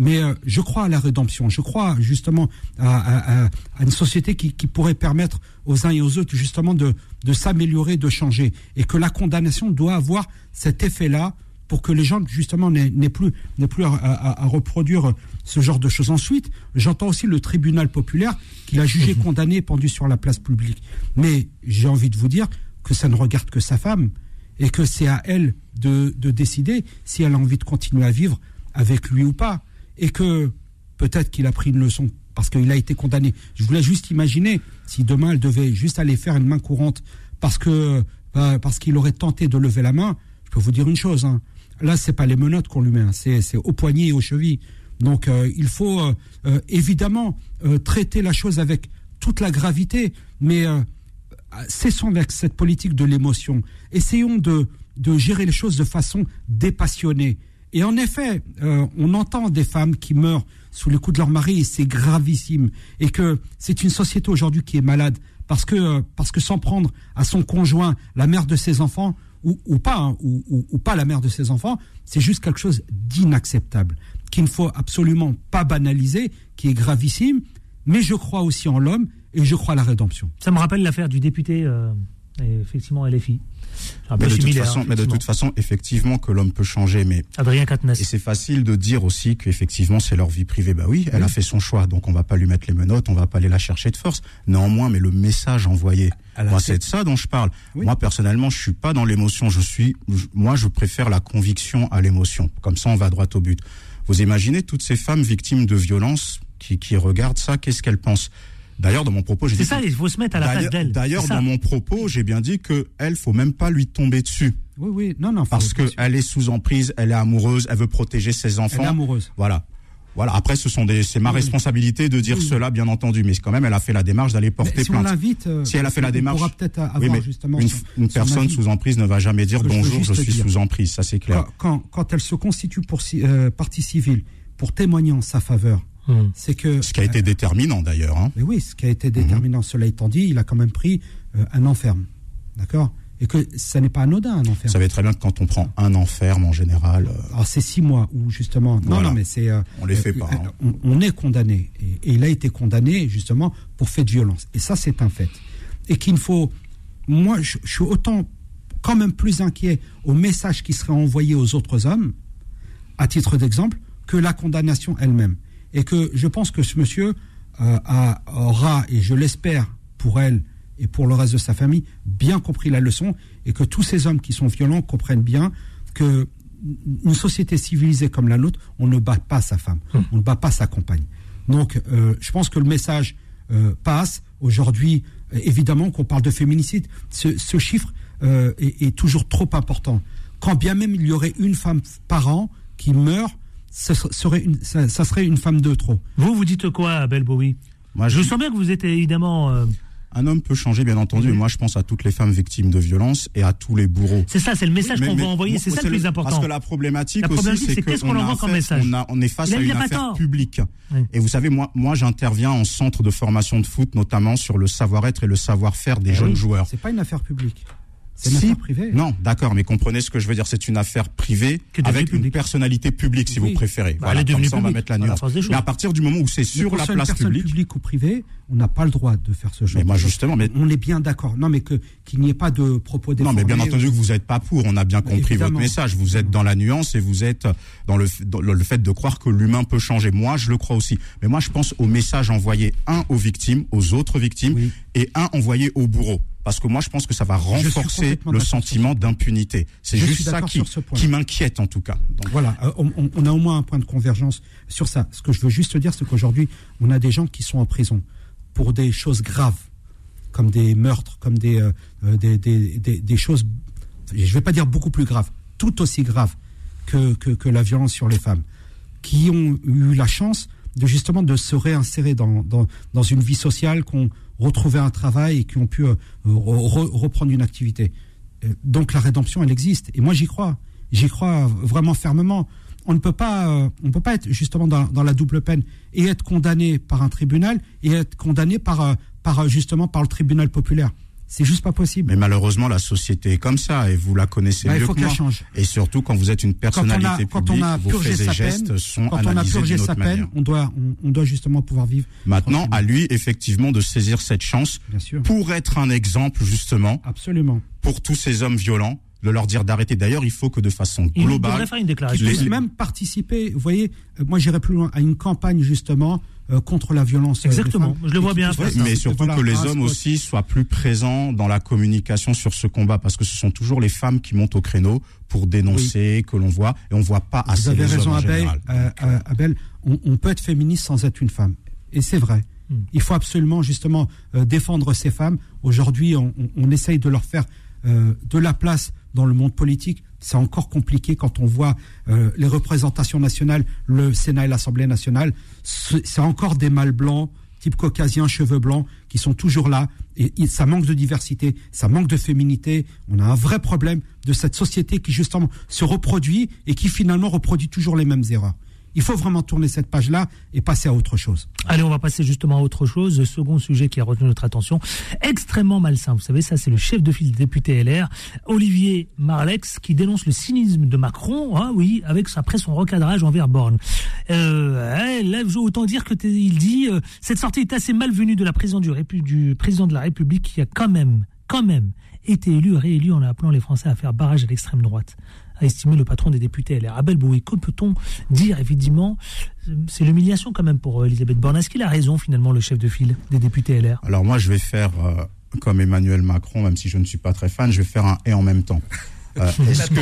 Mais euh, je crois à la rédemption. Je crois justement à, à- à- à une société qui, qui pourrait permettre aux uns et aux autres justement de, de s'améliorer, de changer. Et que la condamnation doit avoir cet effet-là pour que les gens justement n'aient plus, plus à, à- à reproduire ce genre de choses. Ensuite, j'entends aussi le tribunal populaire qui l'a jugé condamné pendu sur la place publique. Mais j'ai envie de vous dire que ça ne regarde que sa femme et que c'est à elle de, de décider si elle a envie de continuer à vivre avec lui ou pas. Et que peut-être qu'il a pris une leçon parce qu'il a été condamné. Je voulais juste imaginer si demain elle devait juste aller faire une main courante parce que bah, parce qu'il aurait tenté de lever la main. Je peux vous dire une chose. hein. Là, c'est pas les menottes qu'on lui met, hein. c'est aux poignets et aux chevilles. Donc, euh, il faut euh, euh, évidemment traiter la chose avec toute la gravité, mais cessons avec cette politique de l'émotion. Essayons de, de gérer les choses de façon dépassionnée. Et en effet, euh, on entend des femmes qui meurent sous le coup de leur mari et c'est gravissime. Et que c'est une société aujourd'hui qui est malade parce que, euh, parce que s'en prendre à son conjoint, la mère de ses enfants, ou, pas, hein, ou, pas la mère de ses enfants, c'est juste quelque chose d'inacceptable, qu'il ne faut absolument pas banaliser, qui est gravissime. Mais je crois aussi en l'homme et je crois à la rédemption. Ça me rappelle l'affaire du député, euh, effectivement, LFI. Un Mais de, toute similaire, façon, mais de effectivement. toute façon, effectivement, que l'homme peut changer, mais Adrien Quatennens. et c'est facile de dire aussi qu'effectivement c'est leur vie privée. Bah oui, elle a fait son choix, donc on va pas lui mettre les menottes, on va pas aller la chercher de force. Néanmoins, mais le message envoyé, moi c'est de ça dont je parle. Oui. Moi personnellement, je suis pas dans l'émotion, je suis, moi je préfère la conviction à l'émotion. Comme ça, on va droit au but. Vous imaginez toutes ces femmes victimes de violences qui, qui regardent ça, qu'est-ce qu'elles pensent? D'ailleurs, dans mon propos, j'ai C'est dit ça, que- il faut se mettre à la place d'elle. D'ailleurs, C'est ça. dans mon propos, j'ai bien dit que elle, faut même pas lui tomber dessus. Oui, oui, non, non. Parce que elle est sous emprise, elle est amoureuse, elle veut protéger ses enfants. Elle est amoureuse. Voilà. Voilà. Après, ce sont des, c'est ma Oui, responsabilité de dire Oui. cela, bien entendu. Mais quand même, elle a fait la démarche d'aller porter Mais si on plainte. l'invite, euh, si elle a fait la on démarche, pourra peut-être avoir oui, mais justement une, son- une son personne avis. sous emprise ne va jamais dire je bonjour, je suis dire. sous emprise. Ça, c'est clair. Quand, quand, quand elle se constitue pour euh, partie civile pour témoigner en sa faveur, Hmm. C'est que Ce qui a été déterminant d'ailleurs. hein. Mais oui, ce qui a été déterminant, cela étant dit, il a quand même pris euh, un enferme. D'accord? Et que ça n'est pas anodin, un enferme. Vous savez très bien que quand on prend un enferme en général, euh, Alors c'est six mois où justement. Non, Voilà. non, mais c'est. euh, On les fait euh, pas, hein. On, on est condamné et, et il a été condamné justement pour fait de violence. Et ça, c'est un fait. Et qu'il faut. Moi, je, je suis autant quand même plus inquiet au message qui serait envoyé aux autres hommes, à titre d'exemple, que la condamnation elle-même. Et que je pense que ce monsieur euh, a, aura, et je l'espère pour elle et pour le reste de sa famille, bien compris la leçon, et que tous ces hommes qui sont violents comprennent bien que une société civilisée comme la nôtre, on ne bat pas sa femme, on ne bat pas sa compagne. Donc, euh, je pense que le message euh, passe. Aujourd'hui, évidemment, qu'on parle de féminicide, ce, ce chiffre est, est toujours trop important. Quand bien même il y aurait une femme par an qui meurt, ce serait une, ça, ça serait une femme de trop. Vous, vous dites quoi, Abel Bowie? Moi, je... je- sens bien que vous êtes évidemment. euh, un homme peut changer, bien entendu. Moi, je pense à toutes les femmes victimes de violences et à tous les bourreaux. C'est ça, c'est le message qu'on va envoyer, c'est ça le le- plus important. Parce que la problématique, La problématique, aussi, c'est qu'est-ce qu'on envoie comme message on, a- on est face à une affaire publique. Et vous savez, moi, moi, j'interviens en centre de formation de foot, notamment sur le savoir-être et le savoir-faire des Eh jeunes oui, joueurs. C'est pas une affaire publique. C'est une Si. affaire privée. Non, d'accord, mais comprenez ce que je veux dire. C'est une affaire privée avec une personnalité publique, si Oui. vous préférez. Bah, voilà, elle est comme devenue ça, on va mettre la nuance. Mais à partir du moment où c'est sur la place personne publique, publique ou privée, on n'a pas le droit de faire ce genre. Mais moi, de justement, mais- on est bien d'accord. Non, mais que qu'il n'y ait pas de propos Non, mais bien déformés. entendu que vous n'êtes pas pour. On a bien Bah, compris évidemment. votre message. Vous êtes dans la nuance et vous êtes dans le, dans le fait de croire que l'humain peut changer. Moi, je le crois aussi. Mais moi, je pense au message envoyé, un aux victimes, aux autres victimes, et un envoyé aux bourreaux. Parce que moi, je pense que ça va renforcer le sentiment d'impunité. C'est juste ça qui, qui m'inquiète, en tout cas. Donc, Voilà, euh, on, on- on a au moins un point de convergence sur ça. Ce que je veux juste dire, c'est qu'aujourd'hui, on a des gens qui sont en prison pour des choses graves, comme des meurtres, comme des, euh, euh, des, des, des- choses, je ne vais pas dire beaucoup plus graves, tout aussi graves que, que, la violence sur les femmes, qui ont eu la chance de justement de se réinsérer dans, dans, dans une vie sociale, qui ont retrouvé un travail et qui ont pu euh, re- reprendre une activité. Donc la rédemption, elle existe. Et moi, j'y crois. J'y crois vraiment fermement. On ne peut pas, euh, on peut pas être justement dans, dans la double peine et être condamné par un tribunal et être condamné par, euh, par euh, justement par le tribunal populaire. C'est juste pas possible. Mais malheureusement, la société est comme ça et vous la connaissez Bah, il mieux faut que qu'elle moi. change. Et surtout, quand vous êtes une Quand on personnalité quand publique, on a vos purgé faits et gestes peine, sont quand on a analysés purgé sa peine, manière. on doit, on, on doit justement pouvoir vivre. Maintenant, à lui, effectivement, de saisir cette chance pour être un exemple, justement, Absolument. pour tous ces hommes violents, de leur dire d'arrêter. D'ailleurs, il faut que de façon globale, devrait faire une Qui déclaration. Les- puissent même participer. Vous voyez, euh, moi j'irais plus loin à une campagne justement euh, contre la violence. euh, Exactement, je le vois bien. Ouais, mais surtout Voilà, que les hommes aussi soient plus présents dans la communication sur ce combat, parce que ce sont toujours les femmes qui montent au créneau pour dénoncer, que l'on voit, et on voit pas Vous assez avez les raison, hommes en Abel. général. euh, euh, Abel, on, on peut être féministe sans être une femme. Et c'est vrai. Hmm. Il faut absolument justement euh, défendre ces femmes. Aujourd'hui, on, on- on essaye de leur faire euh, de la place dans le monde politique. C'est encore compliqué quand on voit euh, les représentations nationales, le Sénat et l'Assemblée nationale. C'est encore des mâles blancs, type caucasien, cheveux blancs, qui sont toujours là. Et ça manque de diversité, ça manque de féminité. On a un vrai problème de cette société qui justement se reproduit et qui finalement reproduit toujours les mêmes erreurs. Il faut vraiment tourner cette page-là et passer à autre chose. Allez, on va passer justement à autre chose. Le second sujet qui a retenu notre attention, extrêmement malsain. Vous savez, ça, c'est le chef de file député LR, Olivier Marlex, qui dénonce le cynisme de Macron, hein, oui, avec après son recadrage envers Borne. Euh, là, autant dire que il dit euh, cette sortie est assez malvenue de la présidente du, du président de la République qui a quand même, quand même, été élu, réélu en appelant les Français à faire barrage à l'extrême droite a estimé le patron des députés LR. Abel Boué, que peut-on dire, évidemment C'est l'humiliation quand même pour euh, Elisabeth Borne. Est-ce qu'il a raison, finalement, le chef de file des députés LR Alors moi, je vais faire euh, comme Emmanuel Macron, même si je ne suis pas très fan, je vais faire un et en même temps. Euh, est-ce que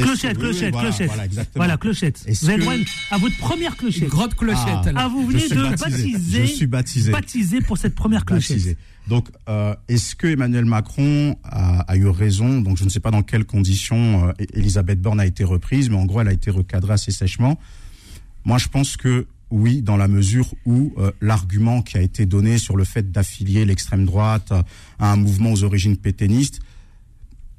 Clochette, oui, clochette, voilà, clochette. Voilà, clochette. Est-ce Vous avez que- droit à votre première clochette. grotte clochette, Ah. Ah, vous venez de baptisé. baptiser, Je suis baptisé. baptisé pour cette première clochette. Baptisé. Donc, euh, est-ce que Emmanuel Macron a, a eu raison? Donc, je ne sais pas dans quelles conditions euh, Elisabeth Borne a été reprise, mais en gros, elle a été recadrée assez sèchement. Moi, je pense que oui, dans la mesure où euh, l'argument qui a été donné sur le fait d'affilier l'extrême droite à un mouvement aux origines pétainistes,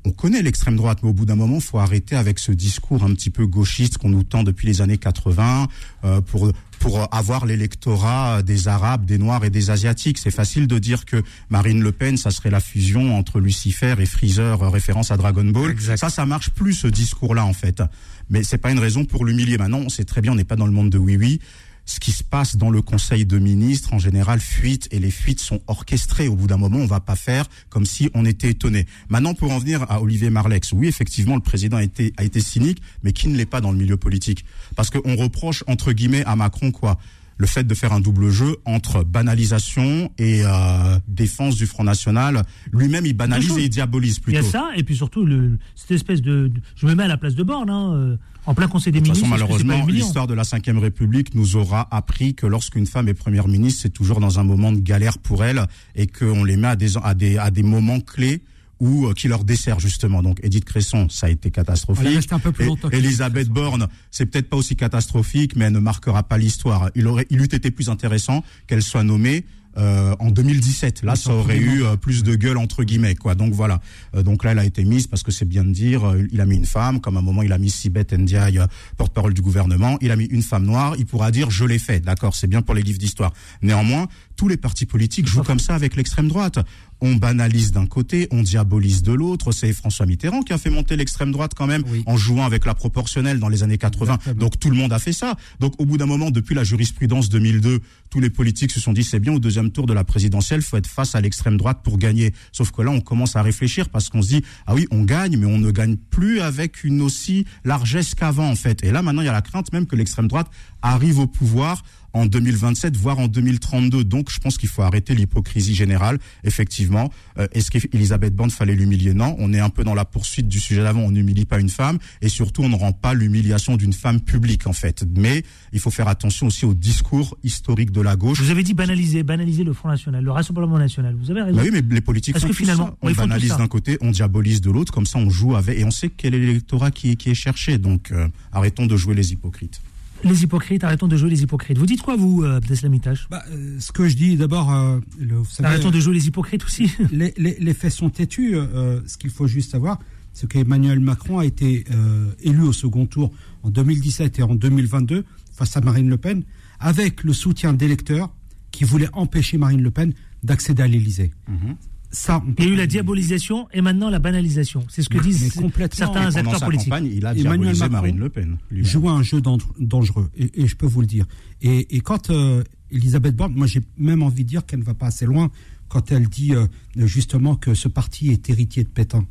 on connaît l'extrême droite, mais au bout d'un moment, faut arrêter avec ce discours un petit peu gauchiste qu'on nous tend depuis les années 80 euh, pour pour avoir l'électorat des Arabes, des Noirs et des Asiatiques. C'est facile de dire que Marine Le Pen, ça serait la fusion entre Lucifer et Freezer, euh, référence à Dragon Ball. Ça, ça marche plus ce discours-là en fait. Mais c'est pas une raison pour l'humilier. Maintenant, on sait très bien, on n'est pas dans le monde de oui oui ce qui se passe dans le Conseil de ministres, en général, fuite, et les fuites sont orchestrées. Au bout d'un moment, on va pas faire comme si on était étonné. Maintenant, pour en venir à Olivier Marlex, oui, effectivement, le président a été, a été cynique, mais qui ne l'est pas dans le milieu politique? Parce qu'on reproche, entre guillemets, à Macron quoi? Le fait de faire un double jeu entre banalisation et euh, défense du Front National. Lui-même, il banalise et il diabolise plutôt. Il y a ça, et puis surtout, le, cette espèce de, de- Je me mets à la place de Borne, hein, euh, en plein Conseil des De toute ministres. façon, malheureusement, l'histoire de la Ve République nous aura appris que lorsqu'une femme est première ministre, c'est toujours dans un moment de galère pour elle et qu'on les met à des, à des, à des moments clés où euh, qui leur dessert justement. Donc Edith Cresson, ça a été catastrophique. Elle un peu plus longtemps Elisabeth Borne, c'est peut-être pas aussi catastrophique, mais elle ne marquera pas l'histoire. Il aurait, il eût été plus intéressant qu'elle soit nommée. euh, en 2017, là, ça aurait eu euh, plus de gueule entre guillemets, quoi. Donc voilà. Euh, donc là, elle a été mise parce que c'est bien de dire, euh, il a mis une femme, comme à un moment il a mis Sibeth Ndiaye, euh, porte-parole du gouvernement, il a mis une femme noire. Il pourra dire, je l'ai fait, d'accord, c'est bien pour les livres d'histoire. Néanmoins, tous les partis politiques jouent comme ça avec l'extrême droite. On banalise d'un côté, on diabolise de l'autre. C'est François Mitterrand qui a fait monter l'extrême droite quand même en jouant avec la proportionnelle dans les années 80. Donc tout le monde a fait ça. Donc au bout d'un moment, depuis la jurisprudence 2002, tous les politiques se sont dit c'est bien au deuxième tour de la présidentielle, faut être face à l'extrême droite pour gagner. Sauf que là, on commence à réfléchir parce qu'on se dit ah oui, on gagne, mais on ne gagne plus avec une aussi largesse qu'avant en fait. Et là maintenant, il y a la crainte même que l'extrême droite arrive au pouvoir en 2027, voire en 2032. Donc, je pense qu'il faut arrêter l'hypocrisie générale. Effectivement, Euh, est-ce qu'Elisabeth Borne fallait l'humilier? Non. On est un peu dans la poursuite du sujet d'avant. On n'humilie pas une femme, et surtout, on ne rend pas l'humiliation d'une femme publique, en fait. Mais il faut faire attention aussi au discours historique de la gauche. Vous avez dit banaliser, banaliser le Front National, le Rassemblement National. Vous avez raison. Bah oui, mais les politiques font que tout finalement, ça. on banalise d'un côté, on diabolise de l'autre, comme ça on joue avec, et on sait quel est l'électorat qui, qui est cherché. Donc, euh, arrêtons de jouer les hypocrites. Les hypocrites, arrêtons de jouer les hypocrites. Vous dites quoi, vous, euh, Abdeslam Itache Bah, euh, ce que je dis d'abord, euh, le- vous savez, Arrêtons de jouer les hypocrites aussi. (laughs) les, les- les faits sont têtus. euh, ce qu'il faut juste savoir, c'est qu'Emmanuel Macron a été euh, élu au second tour en 2017 et en 2022 face à Marine Le Pen, avec le soutien d'électeurs qui voulaient empêcher Marine Le Pen d'accéder à l'Élysée. Ça, on Il y a eu la diabolisation et maintenant la banalisation. C'est ce que disent certains acteurs sa politiques. campagne, il a Emmanuel Macron Marine Le Pen. joue un jeu dan- dangereux, et, et je peux vous le dire. Et, et quand euh, Elisabeth Borne, moi j'ai même envie de dire qu'elle ne va pas assez loin quand elle dit euh, justement que ce parti est héritier de Pétain.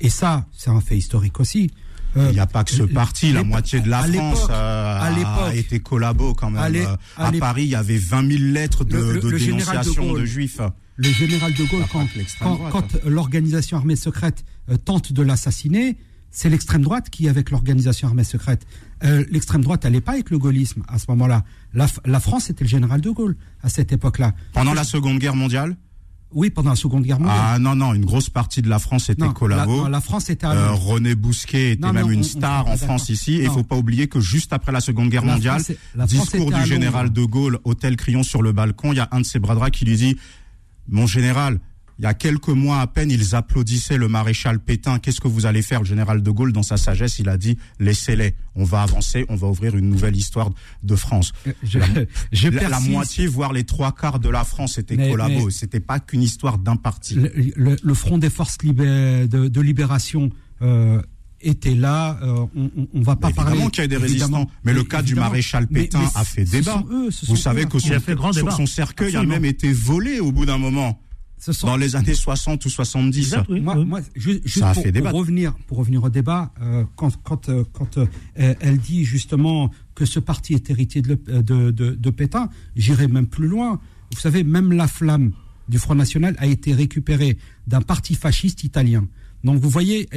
Et ça, c'est un fait historique aussi. Euh, Il n'y a pas que ce parti, la moitié de la à France euh, a été collabo quand même. à Euh, Paris, il y avait 20 000 lettres de, dénonciation de, juifs. le général de Gaulle, quand, quand, l'organisation armée secrète euh, tente de l'assassiner, c'est l'extrême droite qui avec l'organisation armée secrète. Euh, l'extrême droite, elle n'est pas avec le gaullisme à ce moment-là. La, la France était le général de Gaulle à cette époque-là. Pendant la Seconde Guerre mondiale Oui, pendant la Seconde Guerre mondiale. Ah non, non, une grosse partie de la France était Non, collabo. la- France était Euh. René Bousquet était Non, même on- une star en. France ici. Et il faut pas oublier que juste après la Seconde Guerre La mondiale, France la discours du général de Gaulle, hôtel Crillon sur le balcon, il y a un de ses bras qui lui dit Mon général, il y a quelques mois à peine, ils applaudissaient le maréchal Pétain. Qu'est-ce que vous allez faire Le général de Gaulle, dans sa sagesse, il a dit Laissez-les. On va avancer, on va ouvrir une nouvelle histoire de France. Je- la, (laughs) je la- la moitié, voire les trois quarts de la France étaient Mais- collabos. mais- C'était pas qu'une histoire d'un parti. le, le- le Front des forces libé- de, de libération euh, était là. euh, on, on- va pas Évidemment parler. qu'il y a des résistants, mais le cas du maréchal Pétain mais a fait ce débat. sont eux, ce Vous savez que son, a fait grand sur débat. son cercueil a même été volé au bout d'un moment. Dans les années 60 ou 70. moi, moi, ju- juste Ça a pour, fait débat. pour revenir, pour revenir au débat, euh, quand, quand, euh, quand euh, elle dit justement que ce parti est héritier de, le- de, de, de Pétain, j'irai même plus loin. Vous savez, même la flamme du Front National a été récupérée d'un parti fasciste italien. Donc vous voyez,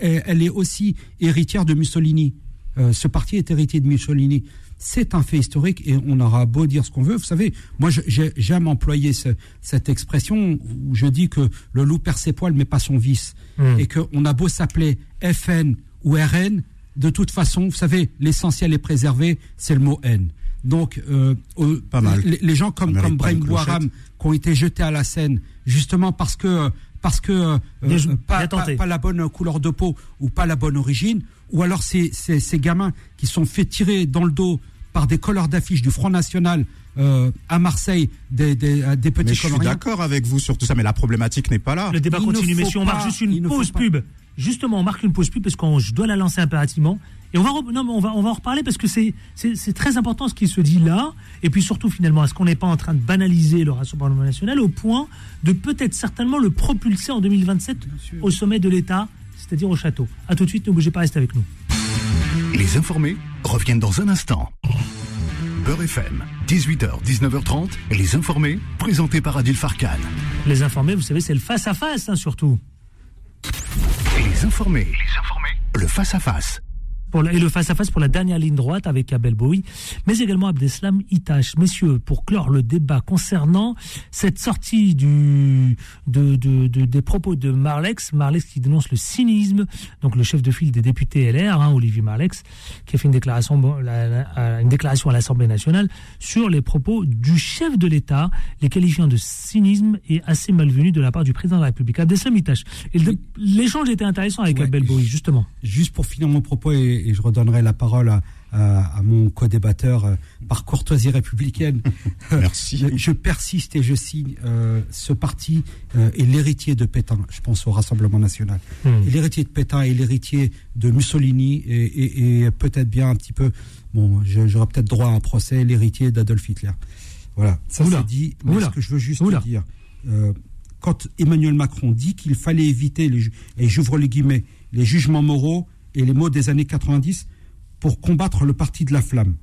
elle, elle est aussi héritière de Mussolini. Euh, ce parti est héritier de Mussolini. C'est un fait historique et on aura beau dire ce qu'on veut. Vous savez, moi j'aime employer ce- cette expression où je dis que le loup perd ses poils mais pas son vice. Hmm. Et qu'on a beau s'appeler FN ou RN, de toute façon, vous savez, l'essentiel est préservé, c'est le mot N. Donc, euh, euh, Pas mal. Les, les gens comme, comme Brahim qui ont été jetés à la Seine, justement parce que parce que euh, euh, pas, la bonne couleur de peau ou pas la bonne origine, ou alors ces gamins qui sont fait tirer dans le dos par des colleurs d'affiches du Front National euh, à Marseille, des, des, euh, des petits Mais je suis d'accord avec vous sur tout ça, mais la problématique n'est pas là. Le débat Il continue, faut messieurs. On pas- marque juste une pause pub. Justement, on marque une pause pub parce qu'on je dois la lancer impérativement. Et on va, non, mais on va, on va en reparler parce que c'est, c'est, c'est très important ce qui se dit là. Et puis surtout, finalement, est-ce qu'on n'est pas en train de banaliser le Rassemblement national au point de peut-être certainement le propulser en 2027 au sommet de l'État, c'est-à-dire au château À tout de suite, ne bougez pas, restez avec nous. Les informés reviennent dans un instant. Beurre FM, 18h, 19h30, les informés, présentés par Adil Farkan. Les informés, vous savez, c'est le face-à-face, hein, surtout. Les informés, les informés, le face-à-face. Pour la- et le face-à-face pour la dernière ligne droite avec Abel Boui, mais également Abdeslam Itache. Messieurs, pour clore le débat concernant cette sortie du, de, de- de- des propos de Marlex, Marlex qui dénonce le cynisme, donc le chef de file des députés LR, hein, Olivier Marlex, qui a fait une déclaration, à- une déclaration à l'Assemblée nationale sur les propos du chef de l'État, les qualifiant de cynisme et assez malvenu de la part du président de la République. Abdeslam Itache. L'échange était intéressant avec Ouais. Abel Boui, justement. Juste pour finir mon propos, et, et je redonnerai la parole à, à- à mon co-débatteur euh, par courtoisie républicaine. (laughs) Merci. je, je persiste et je signe. euh, ce parti euh, est l'héritier de Pétain, je pense au Rassemblement national. Et L'héritier de Pétain est l'héritier de Mussolini et, et- et peut-être bien un petit peu, bon, j'aurais peut-être droit à un procès, l'héritier d'Adolf Hitler. Voilà, ça c'est dit. Mais Oula. ce que je veux juste Oula. dire, euh, quand Emmanuel Macron dit qu'il fallait éviter, les, et j'ouvre les guillemets, les jugements moraux et les mots des années 90 pour combattre le parti de la flamme.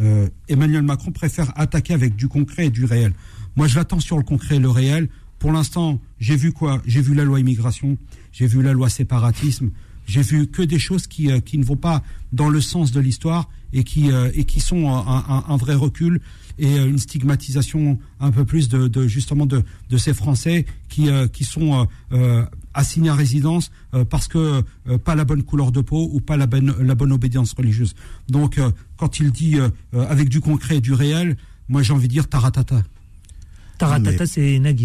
Euh, Emmanuel Macron préfère attaquer avec du concret et du réel. Moi, je l'attends sur le concret et le réel. Pour l'instant, j'ai vu quoi? J'ai vu la loi immigration, j'ai vu la loi séparatisme, j'ai vu que des choses qui, euh, qui ne vont pas dans le sens de l'histoire et qui, euh, et qui sont un, vrai recul et euh, une stigmatisation un peu plus de, de justement de, de ces Français qui, euh, qui sont euh, euh, assignés à résidence euh, parce que euh, pas la bonne couleur de peau ou pas la bonne, la bonne obédience religieuse. Donc, euh, quand il dit avec du concret et du réel, moi j'ai envie de dire taratata. Taratata, Mais- c'est Nagui.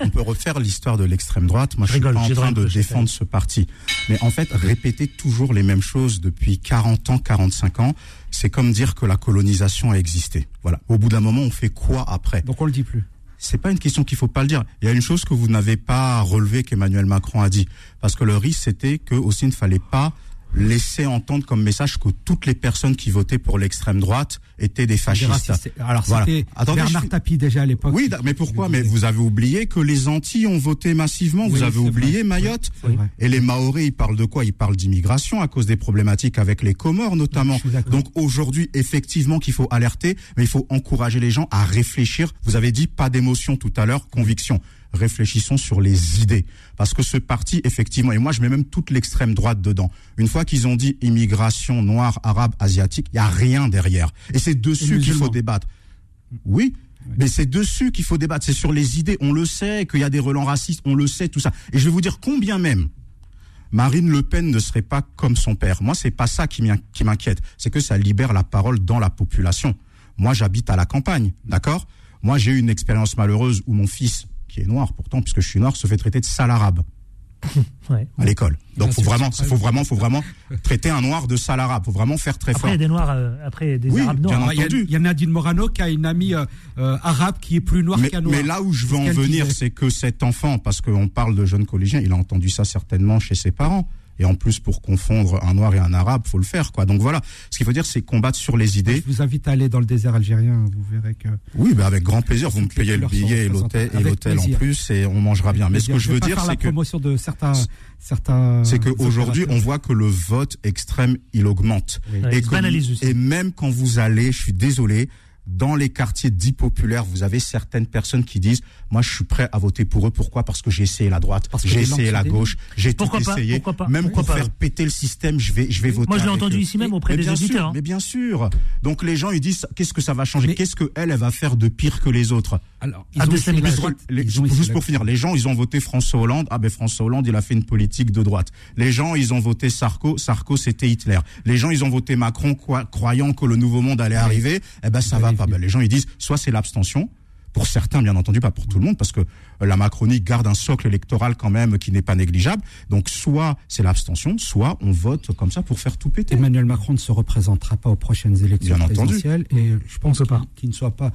On peut refaire l'histoire de l'extrême droite. Moi, je, Je suis pas en train de défendre ce parti. Mais en fait, répéter toujours les mêmes choses depuis 40 ans, 45 ans, c'est comme dire que la colonisation a existé. Voilà. Au bout d'un moment, on fait quoi après? Donc on le dit plus. C'est pas une question qu'il faut pas le dire. Il y a une chose que vous n'avez pas relevé qu'Emmanuel Macron a dit. Parce que le risque, c'était que aussi il ne fallait pas laisser entendre comme message que toutes les personnes qui votaient pour l'extrême droite étaient des fascistes. Alors Voilà. c'était Attendez, Bernard je- Tapie déjà à l'époque. oui, mais pourquoi Mais vous avez oublié que les Antilles ont voté massivement. Vous avez oublié vrai. Mayotte. Et les Maoris, ils parlent de quoi? Ils parlent d'immigration à cause des problématiques avec les Comores notamment. Donc aujourd'hui, effectivement, qu'il faut alerter, mais il faut encourager les gens à réfléchir. Vous avez dit pas d'émotion tout à l'heure, conviction. Réfléchissons sur les idées. Parce que ce parti, effectivement, et moi je mets même toute l'extrême droite dedans, une fois qu'ils ont dit immigration noire, arabe, asiatique, il n'y a rien derrière. Et c'est dessus qu'il faut débattre. Oui, mais c'est dessus qu'il faut débattre. C'est sur les idées. On le sait qu'il y a des relents racistes, on le sait, tout ça. Et je vais vous dire combien même Marine Le Pen ne serait pas comme son père. Moi, c'est pas ça qui m'inquiète. C'est que ça libère la parole dans la population. Moi, j'habite à la campagne, d'accord? Moi, j'ai eu une expérience malheureuse où mon fils, qui est noir pourtant, puisque je suis noir, se fait traiter de sale arabe (laughs) Ouais. à l'école. Donc, Bien faut vraiment, faut vraiment, faut (laughs) vraiment traiter un noir de sale arabe. Faut vraiment faire très Après, il y fort. a des noirs, euh, après, il des Oui, arabes bien noirs. Il y, a, entendu. il y a Nadine Morano qui a une amie euh, euh, arabe qui est plus noire Mais, qu'un noir. mais là où je veux en venir, c'est que cet enfant, parce qu'on parle de jeunes collégiens, il a entendu ça certainement chez ses parents. Et en plus, pour confondre un noir et un arabe, faut le faire, quoi. Donc voilà. Ce qu'il faut dire, c'est combattre sur les idées. Je vous invite à aller dans le désert algérien, vous verrez que. Oui, bah avec grand plaisir. Vous me payez le billet et l'hôtel, et l'hôtel en plus, et on mangera bien. Mais ce que je veux dire, c'est que promotion de certains, certains. c'est qu'aujourd'hui, on voit que le vote extrême, il augmente. Oui. Que- et même quand vous allez, je suis désolé, dans les quartiers dits populaires, vous avez certaines personnes qui disent, moi, je suis prêt à voter pour eux. Pourquoi? Parce que j'ai essayé la droite, j'ai essayé la gauche, j'ai tout pas? essayé. Pourquoi pas? Même pour pas? faire péter le système, je vais, je vais voter. Moi, je l'ai entendu eux. ici même auprès Mais des sûr, auditeurs. hein. Mais bien sûr. Donc les gens, ils disent, qu'est-ce que ça va changer? Qu'est-ce que elle, elle va faire de pire que les autres? Alors, Ah, de essayé Samuel la Eto'o. droite, les- ils ont essayé juste la- pour finir, les gens, ils ont voté François Hollande. Ah ben François Hollande, il a fait une politique de droite. Les gens, ils ont voté Sarko. Sarko, c'était Hitler. Les gens, ils ont voté Macron, croyant que le nouveau monde allait arriver. Eh ben ça va pas. venir. Ben, les gens, ils disent, soit c'est l'abstention, Pour certains, bien entendu, pas pour tout le monde, parce que euh, la Macronie garde un socle électoral quand même qui n'est pas négligeable. Donc soit c'est l'abstention, soit on vote comme ça pour faire tout péter. Emmanuel Macron ne se représentera pas aux prochaines élections Bien entendu. présidentielles et je pense pas qu'il ne soit pas.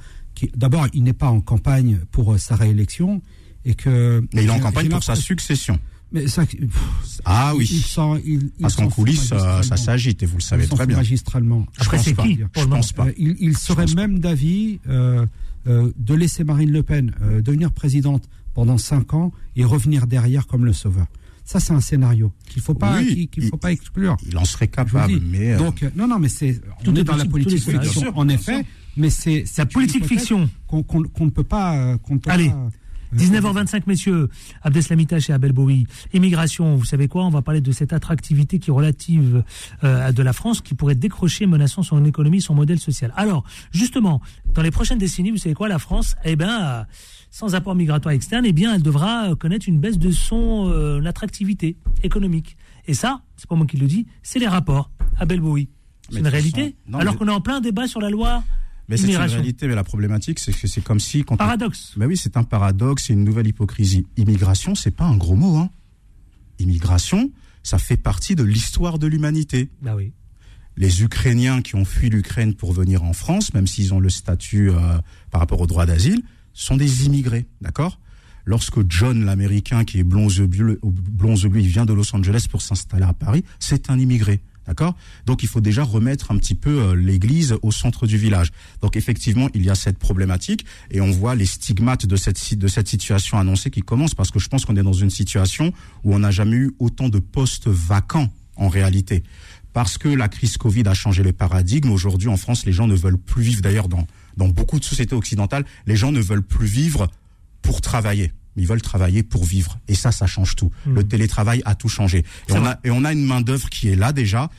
D'abord, il n'est pas en campagne pour euh, sa réélection et que. Mais il est en campagne pour sa succession. Mais ça, pff, Ah oui. il s'en- il- il Parce qu'en coulisses, euh, ça s'agite et vous le savez très bien. Magistralement. Je Après, pense c'est pas. qui, Je moment pense pas. Euh, il, il serait même d'avis euh, euh, de laisser Marine Le Pen euh, devenir présidente pendant cinq ans et revenir derrière comme le sauveur. Ça, c'est un scénario qu'il faut pas, Oui, qu'il- faut pas exclure. Il en serait capable, mais euh, Donc, euh, non, non, mais c'est, on est est dans la politique fiction, en effet, mais c'est, c'est La une politique fiction. qu'on, ne peut pas, euh, qu'on ne peut Allez. pas, euh, 19h25, messieurs, Abdeslamitache et Abel Bowie. Immigration, vous savez quoi On va parler de cette attractivité qui est relative euh, de la France, qui pourrait décrocher, menaçant son économie, son modèle social. Alors, justement, dans les prochaines décennies, vous savez quoi La France, eh ben, euh, sans apport migratoire externe, eh bien, elle devra connaître une baisse de son euh, attractivité économique. Et ça, c'est pas moi qui le dis, c'est les rapports. Abel Bowie. C'est une réalité. non, Alors mais- qu'on est en plein débat sur la loi Mais c'est une réalité, mais la problématique, c'est que c'est comme si... Quand on- Paradoxe. Mais oui, c'est un paradoxe, c'est une nouvelle hypocrisie. Immigration, c'est pas un gros mot. Hein. Immigration, ça fait partie de l'histoire de l'humanité. Bah oui. Les Ukrainiens qui ont fui l'Ukraine pour venir en France, même s'ils ont le statut euh, par rapport au droit d'asile, sont des immigrés, d'accord? Lorsque John, l'Américain, qui est blond aux yeux bleus, blond aux yeux bleus, il vient de Los Angeles pour s'installer à Paris, c'est un immigré. D'accord? Donc il faut déjà remettre un petit peu euh, l'église au centre du village. Donc effectivement, il y a cette problématique et on voit les stigmates de cette, de cette situation annoncée qui commence parce que je pense qu'on est dans une situation où on n'a jamais eu autant de postes vacants en réalité. Parce que la crise Covid a changé le paradigme. Aujourd'hui, en France, les gens ne veulent plus vivre. D'ailleurs, dans, dans beaucoup de sociétés occidentales, les gens ne veulent plus vivre pour travailler. Ils veulent travailler pour vivre. Et ça, ça change tout. Mmh. Le télétravail a tout changé. Et on, a, et on a une main-d'œuvre qui est là déjà,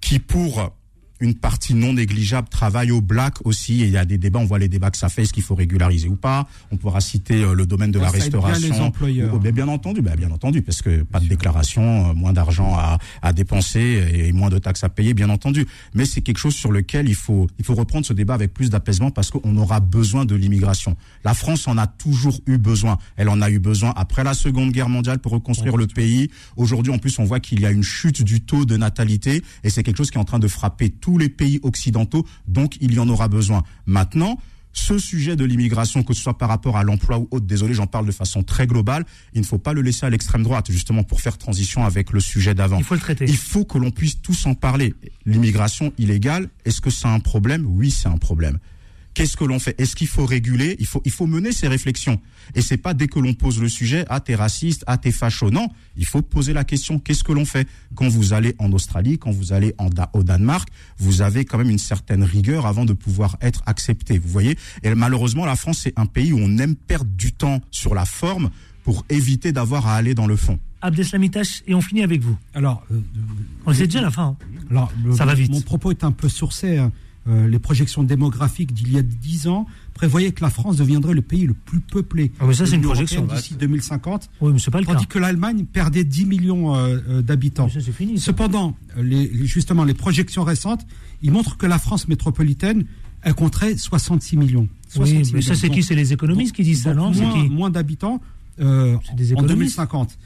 qui pour une partie non négligeable travaille au black aussi. Et il y a des débats, on voit les débats que ça fait, est-ce qu'il faut régulariser ou pas. On pourra citer euh, le domaine de la bien restauration. les employeurs. Oh, ben, bien entendu, ben, bien entendu, parce que pas de déclaration, euh, moins d'argent à, à dépenser et moins de taxes à payer, bien entendu. Mais c'est quelque chose sur lequel il faut, il faut reprendre ce débat avec plus d'apaisement parce qu'on aura besoin de l'immigration. La France en a toujours eu besoin. Elle en a eu besoin après la Seconde Guerre mondiale pour reconstruire le pays. Aujourd'hui, en plus, on voit qu'il y a une chute du taux de natalité et c'est quelque chose qui est en train de frapper tous les pays occidentaux. Donc, il y en aura besoin. Maintenant, ce sujet de l'immigration, que ce soit par rapport à l'emploi ou autre, désolé, j'en parle de façon très globale, il ne faut pas le laisser à l'extrême droite, justement, pour faire transition avec le sujet d'avant. Il faut le traiter. Il faut que l'on puisse tous en parler. L'immigration illégale, est-ce que c'est un problème? Oui, c'est un problème. Qu'est-ce que l'on fait? Est-ce qu'il faut réguler? Il faut, il faut mener ces réflexions. Et c'est pas dès que l'on pose le sujet, ah t'es raciste, ah t'es facho. Non, il faut poser la question. Qu'est-ce que l'on fait? Quand vous allez en Australie, quand vous allez en Da- au Danemark, vous avez quand même une certaine rigueur avant de pouvoir être accepté. Vous voyez? Et malheureusement, la France c'est un pays où on aime perdre du temps sur la forme pour éviter d'avoir à aller dans le fond. Abdeslamitache, et on finit avec vous. Alors, euh, On sait déjà la fin. hein. Alors, le- Ça va vite. Mon propos est un peu sourcé. hein. Euh, les projections démographiques d'il y a 10 ans prévoyaient que la France deviendrait le pays le plus peuplé Ah, mais ça, c'est une projection. d'ici 2050. Oui, mais c'est pas le tandis cas. que l'Allemagne perdait 10 millions euh, euh, d'habitants. Fini, ça. Cependant, les, justement, les projections récentes, ils montrent que la France métropolitaine, elle compterait 66 millions. Oui, 66 mais ça, c'est qui? C'est les économistes qui disent ça, non? Moins, qui? moins d'habitants euh, en économistes. 2050.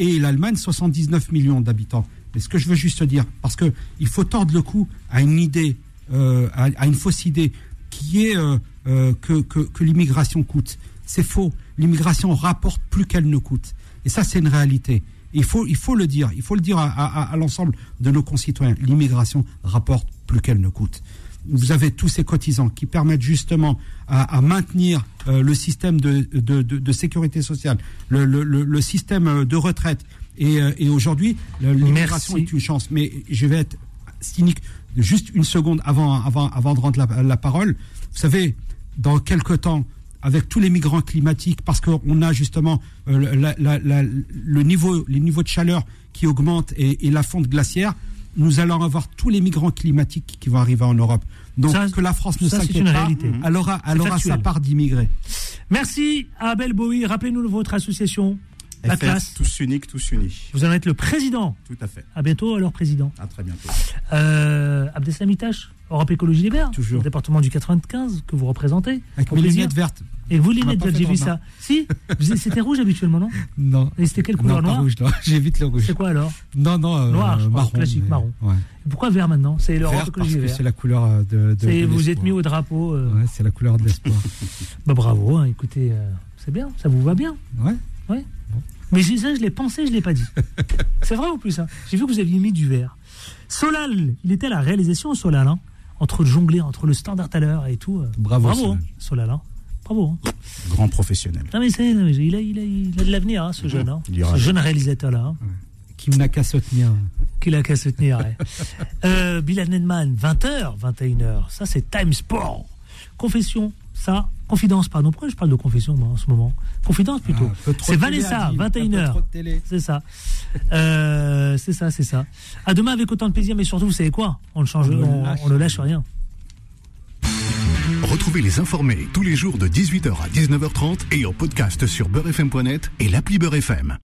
Et l'Allemagne, 79 millions d'habitants. Mais ce que je veux juste dire, parce que il faut tordre le cou à une idée, euh, à, à une fausse idée, qui est euh, euh, que, que, que l'immigration coûte. C'est faux. L'immigration rapporte plus qu'elle ne coûte. Et ça, c'est une réalité. Il faut, il faut le dire. Il faut le dire à, à- à l'ensemble de nos concitoyens. L'immigration rapporte plus qu'elle ne coûte. Vous avez tous ces cotisants qui permettent justement à, maintenir le système de, de, de- de sécurité sociale, le, le- le- le système de retraite. Et, et aujourd'hui, l'immigration est une chance. Mais je vais être cynique juste une seconde avant, avant, avant de rendre la, la parole. Vous savez, dans quelque temps, avec tous les migrants climatiques, parce qu'on a justement euh, la- la- la- le niveau, les niveaux de chaleur qui augmentent et, et la fonte glaciaire, nous allons avoir tous les migrants climatiques qui vont arriver en Europe. Donc Ça, que la France ne s'inquiète pas, réalité. elle aura, elle aura sa part d'immigrés. Merci Abel Bowie. Rappelez-nous votre association, la FR, classe. tous uniques, tous unis. Vous en êtes le président. Tout à fait. À bientôt, alors président. À très bientôt. Euh, Abdeslamitache, Europe Écologie Les Verts, Toujours. le département du 95 que vous représentez. Avec mes lunettes vertes. Et vous, pas fait j'ai vu ça. Si C'était rouge habituellement, non Non. Et c'était quelle couleur Non, pas noire rouge. (laughs) J'évite le rouge. C'est quoi alors Non, non, euh, Noir, je crois, marron. classique, mais- marron. Ouais. Pourquoi vert maintenant C'est l'Europe écologie vert. c'est la couleur euh, de, de, vous êtes mis au drapeau. euh, Ouais, c'est la couleur de l'espoir. (laughs) Bah bravo, hein, écoutez, euh, c'est bien, ça vous va bien. Ouais. Ouais. Mais ça, je l'ai pensé, je l'ai pas dit. (laughs) c'est vrai en plus. Hein. J'ai vu que vous aviez mis du vert. Solal, il était à la réalisation, Solal, hein, entre le jongler, entre le standard à l'heure et tout. euh. Bravo, bravo, Solal. hein, hein. Bravo. hein. Grand professionnel. Non mais c'est, non, mais il a, il a, il a de l'avenir, hein, ce jeune, hein. Ce jeune réalisateur là. hein. Qui n'a qu'à se tenir. Qu'il a qu'à se tenir. ouais. (laughs) euh, Bilal Nedman, 20h, 21h. Ça, c'est Time Sport. Confession, ça. Confidence, pardon. Pourquoi je parle de confession, moi, en ce moment Confidence, plutôt. Ah, c'est Vanessa, Adil, un peu 21h. trop de télé. C'est ça. Euh, c'est ça, c'est ça. À demain avec autant de plaisir, mais surtout, vous savez quoi? On le change, On ne on, lâche on ne lâche rien. Retrouvez les informés tous les jours de 18h à 19h30 et en podcast sur beurrefm.net et l'appli Beurrefm.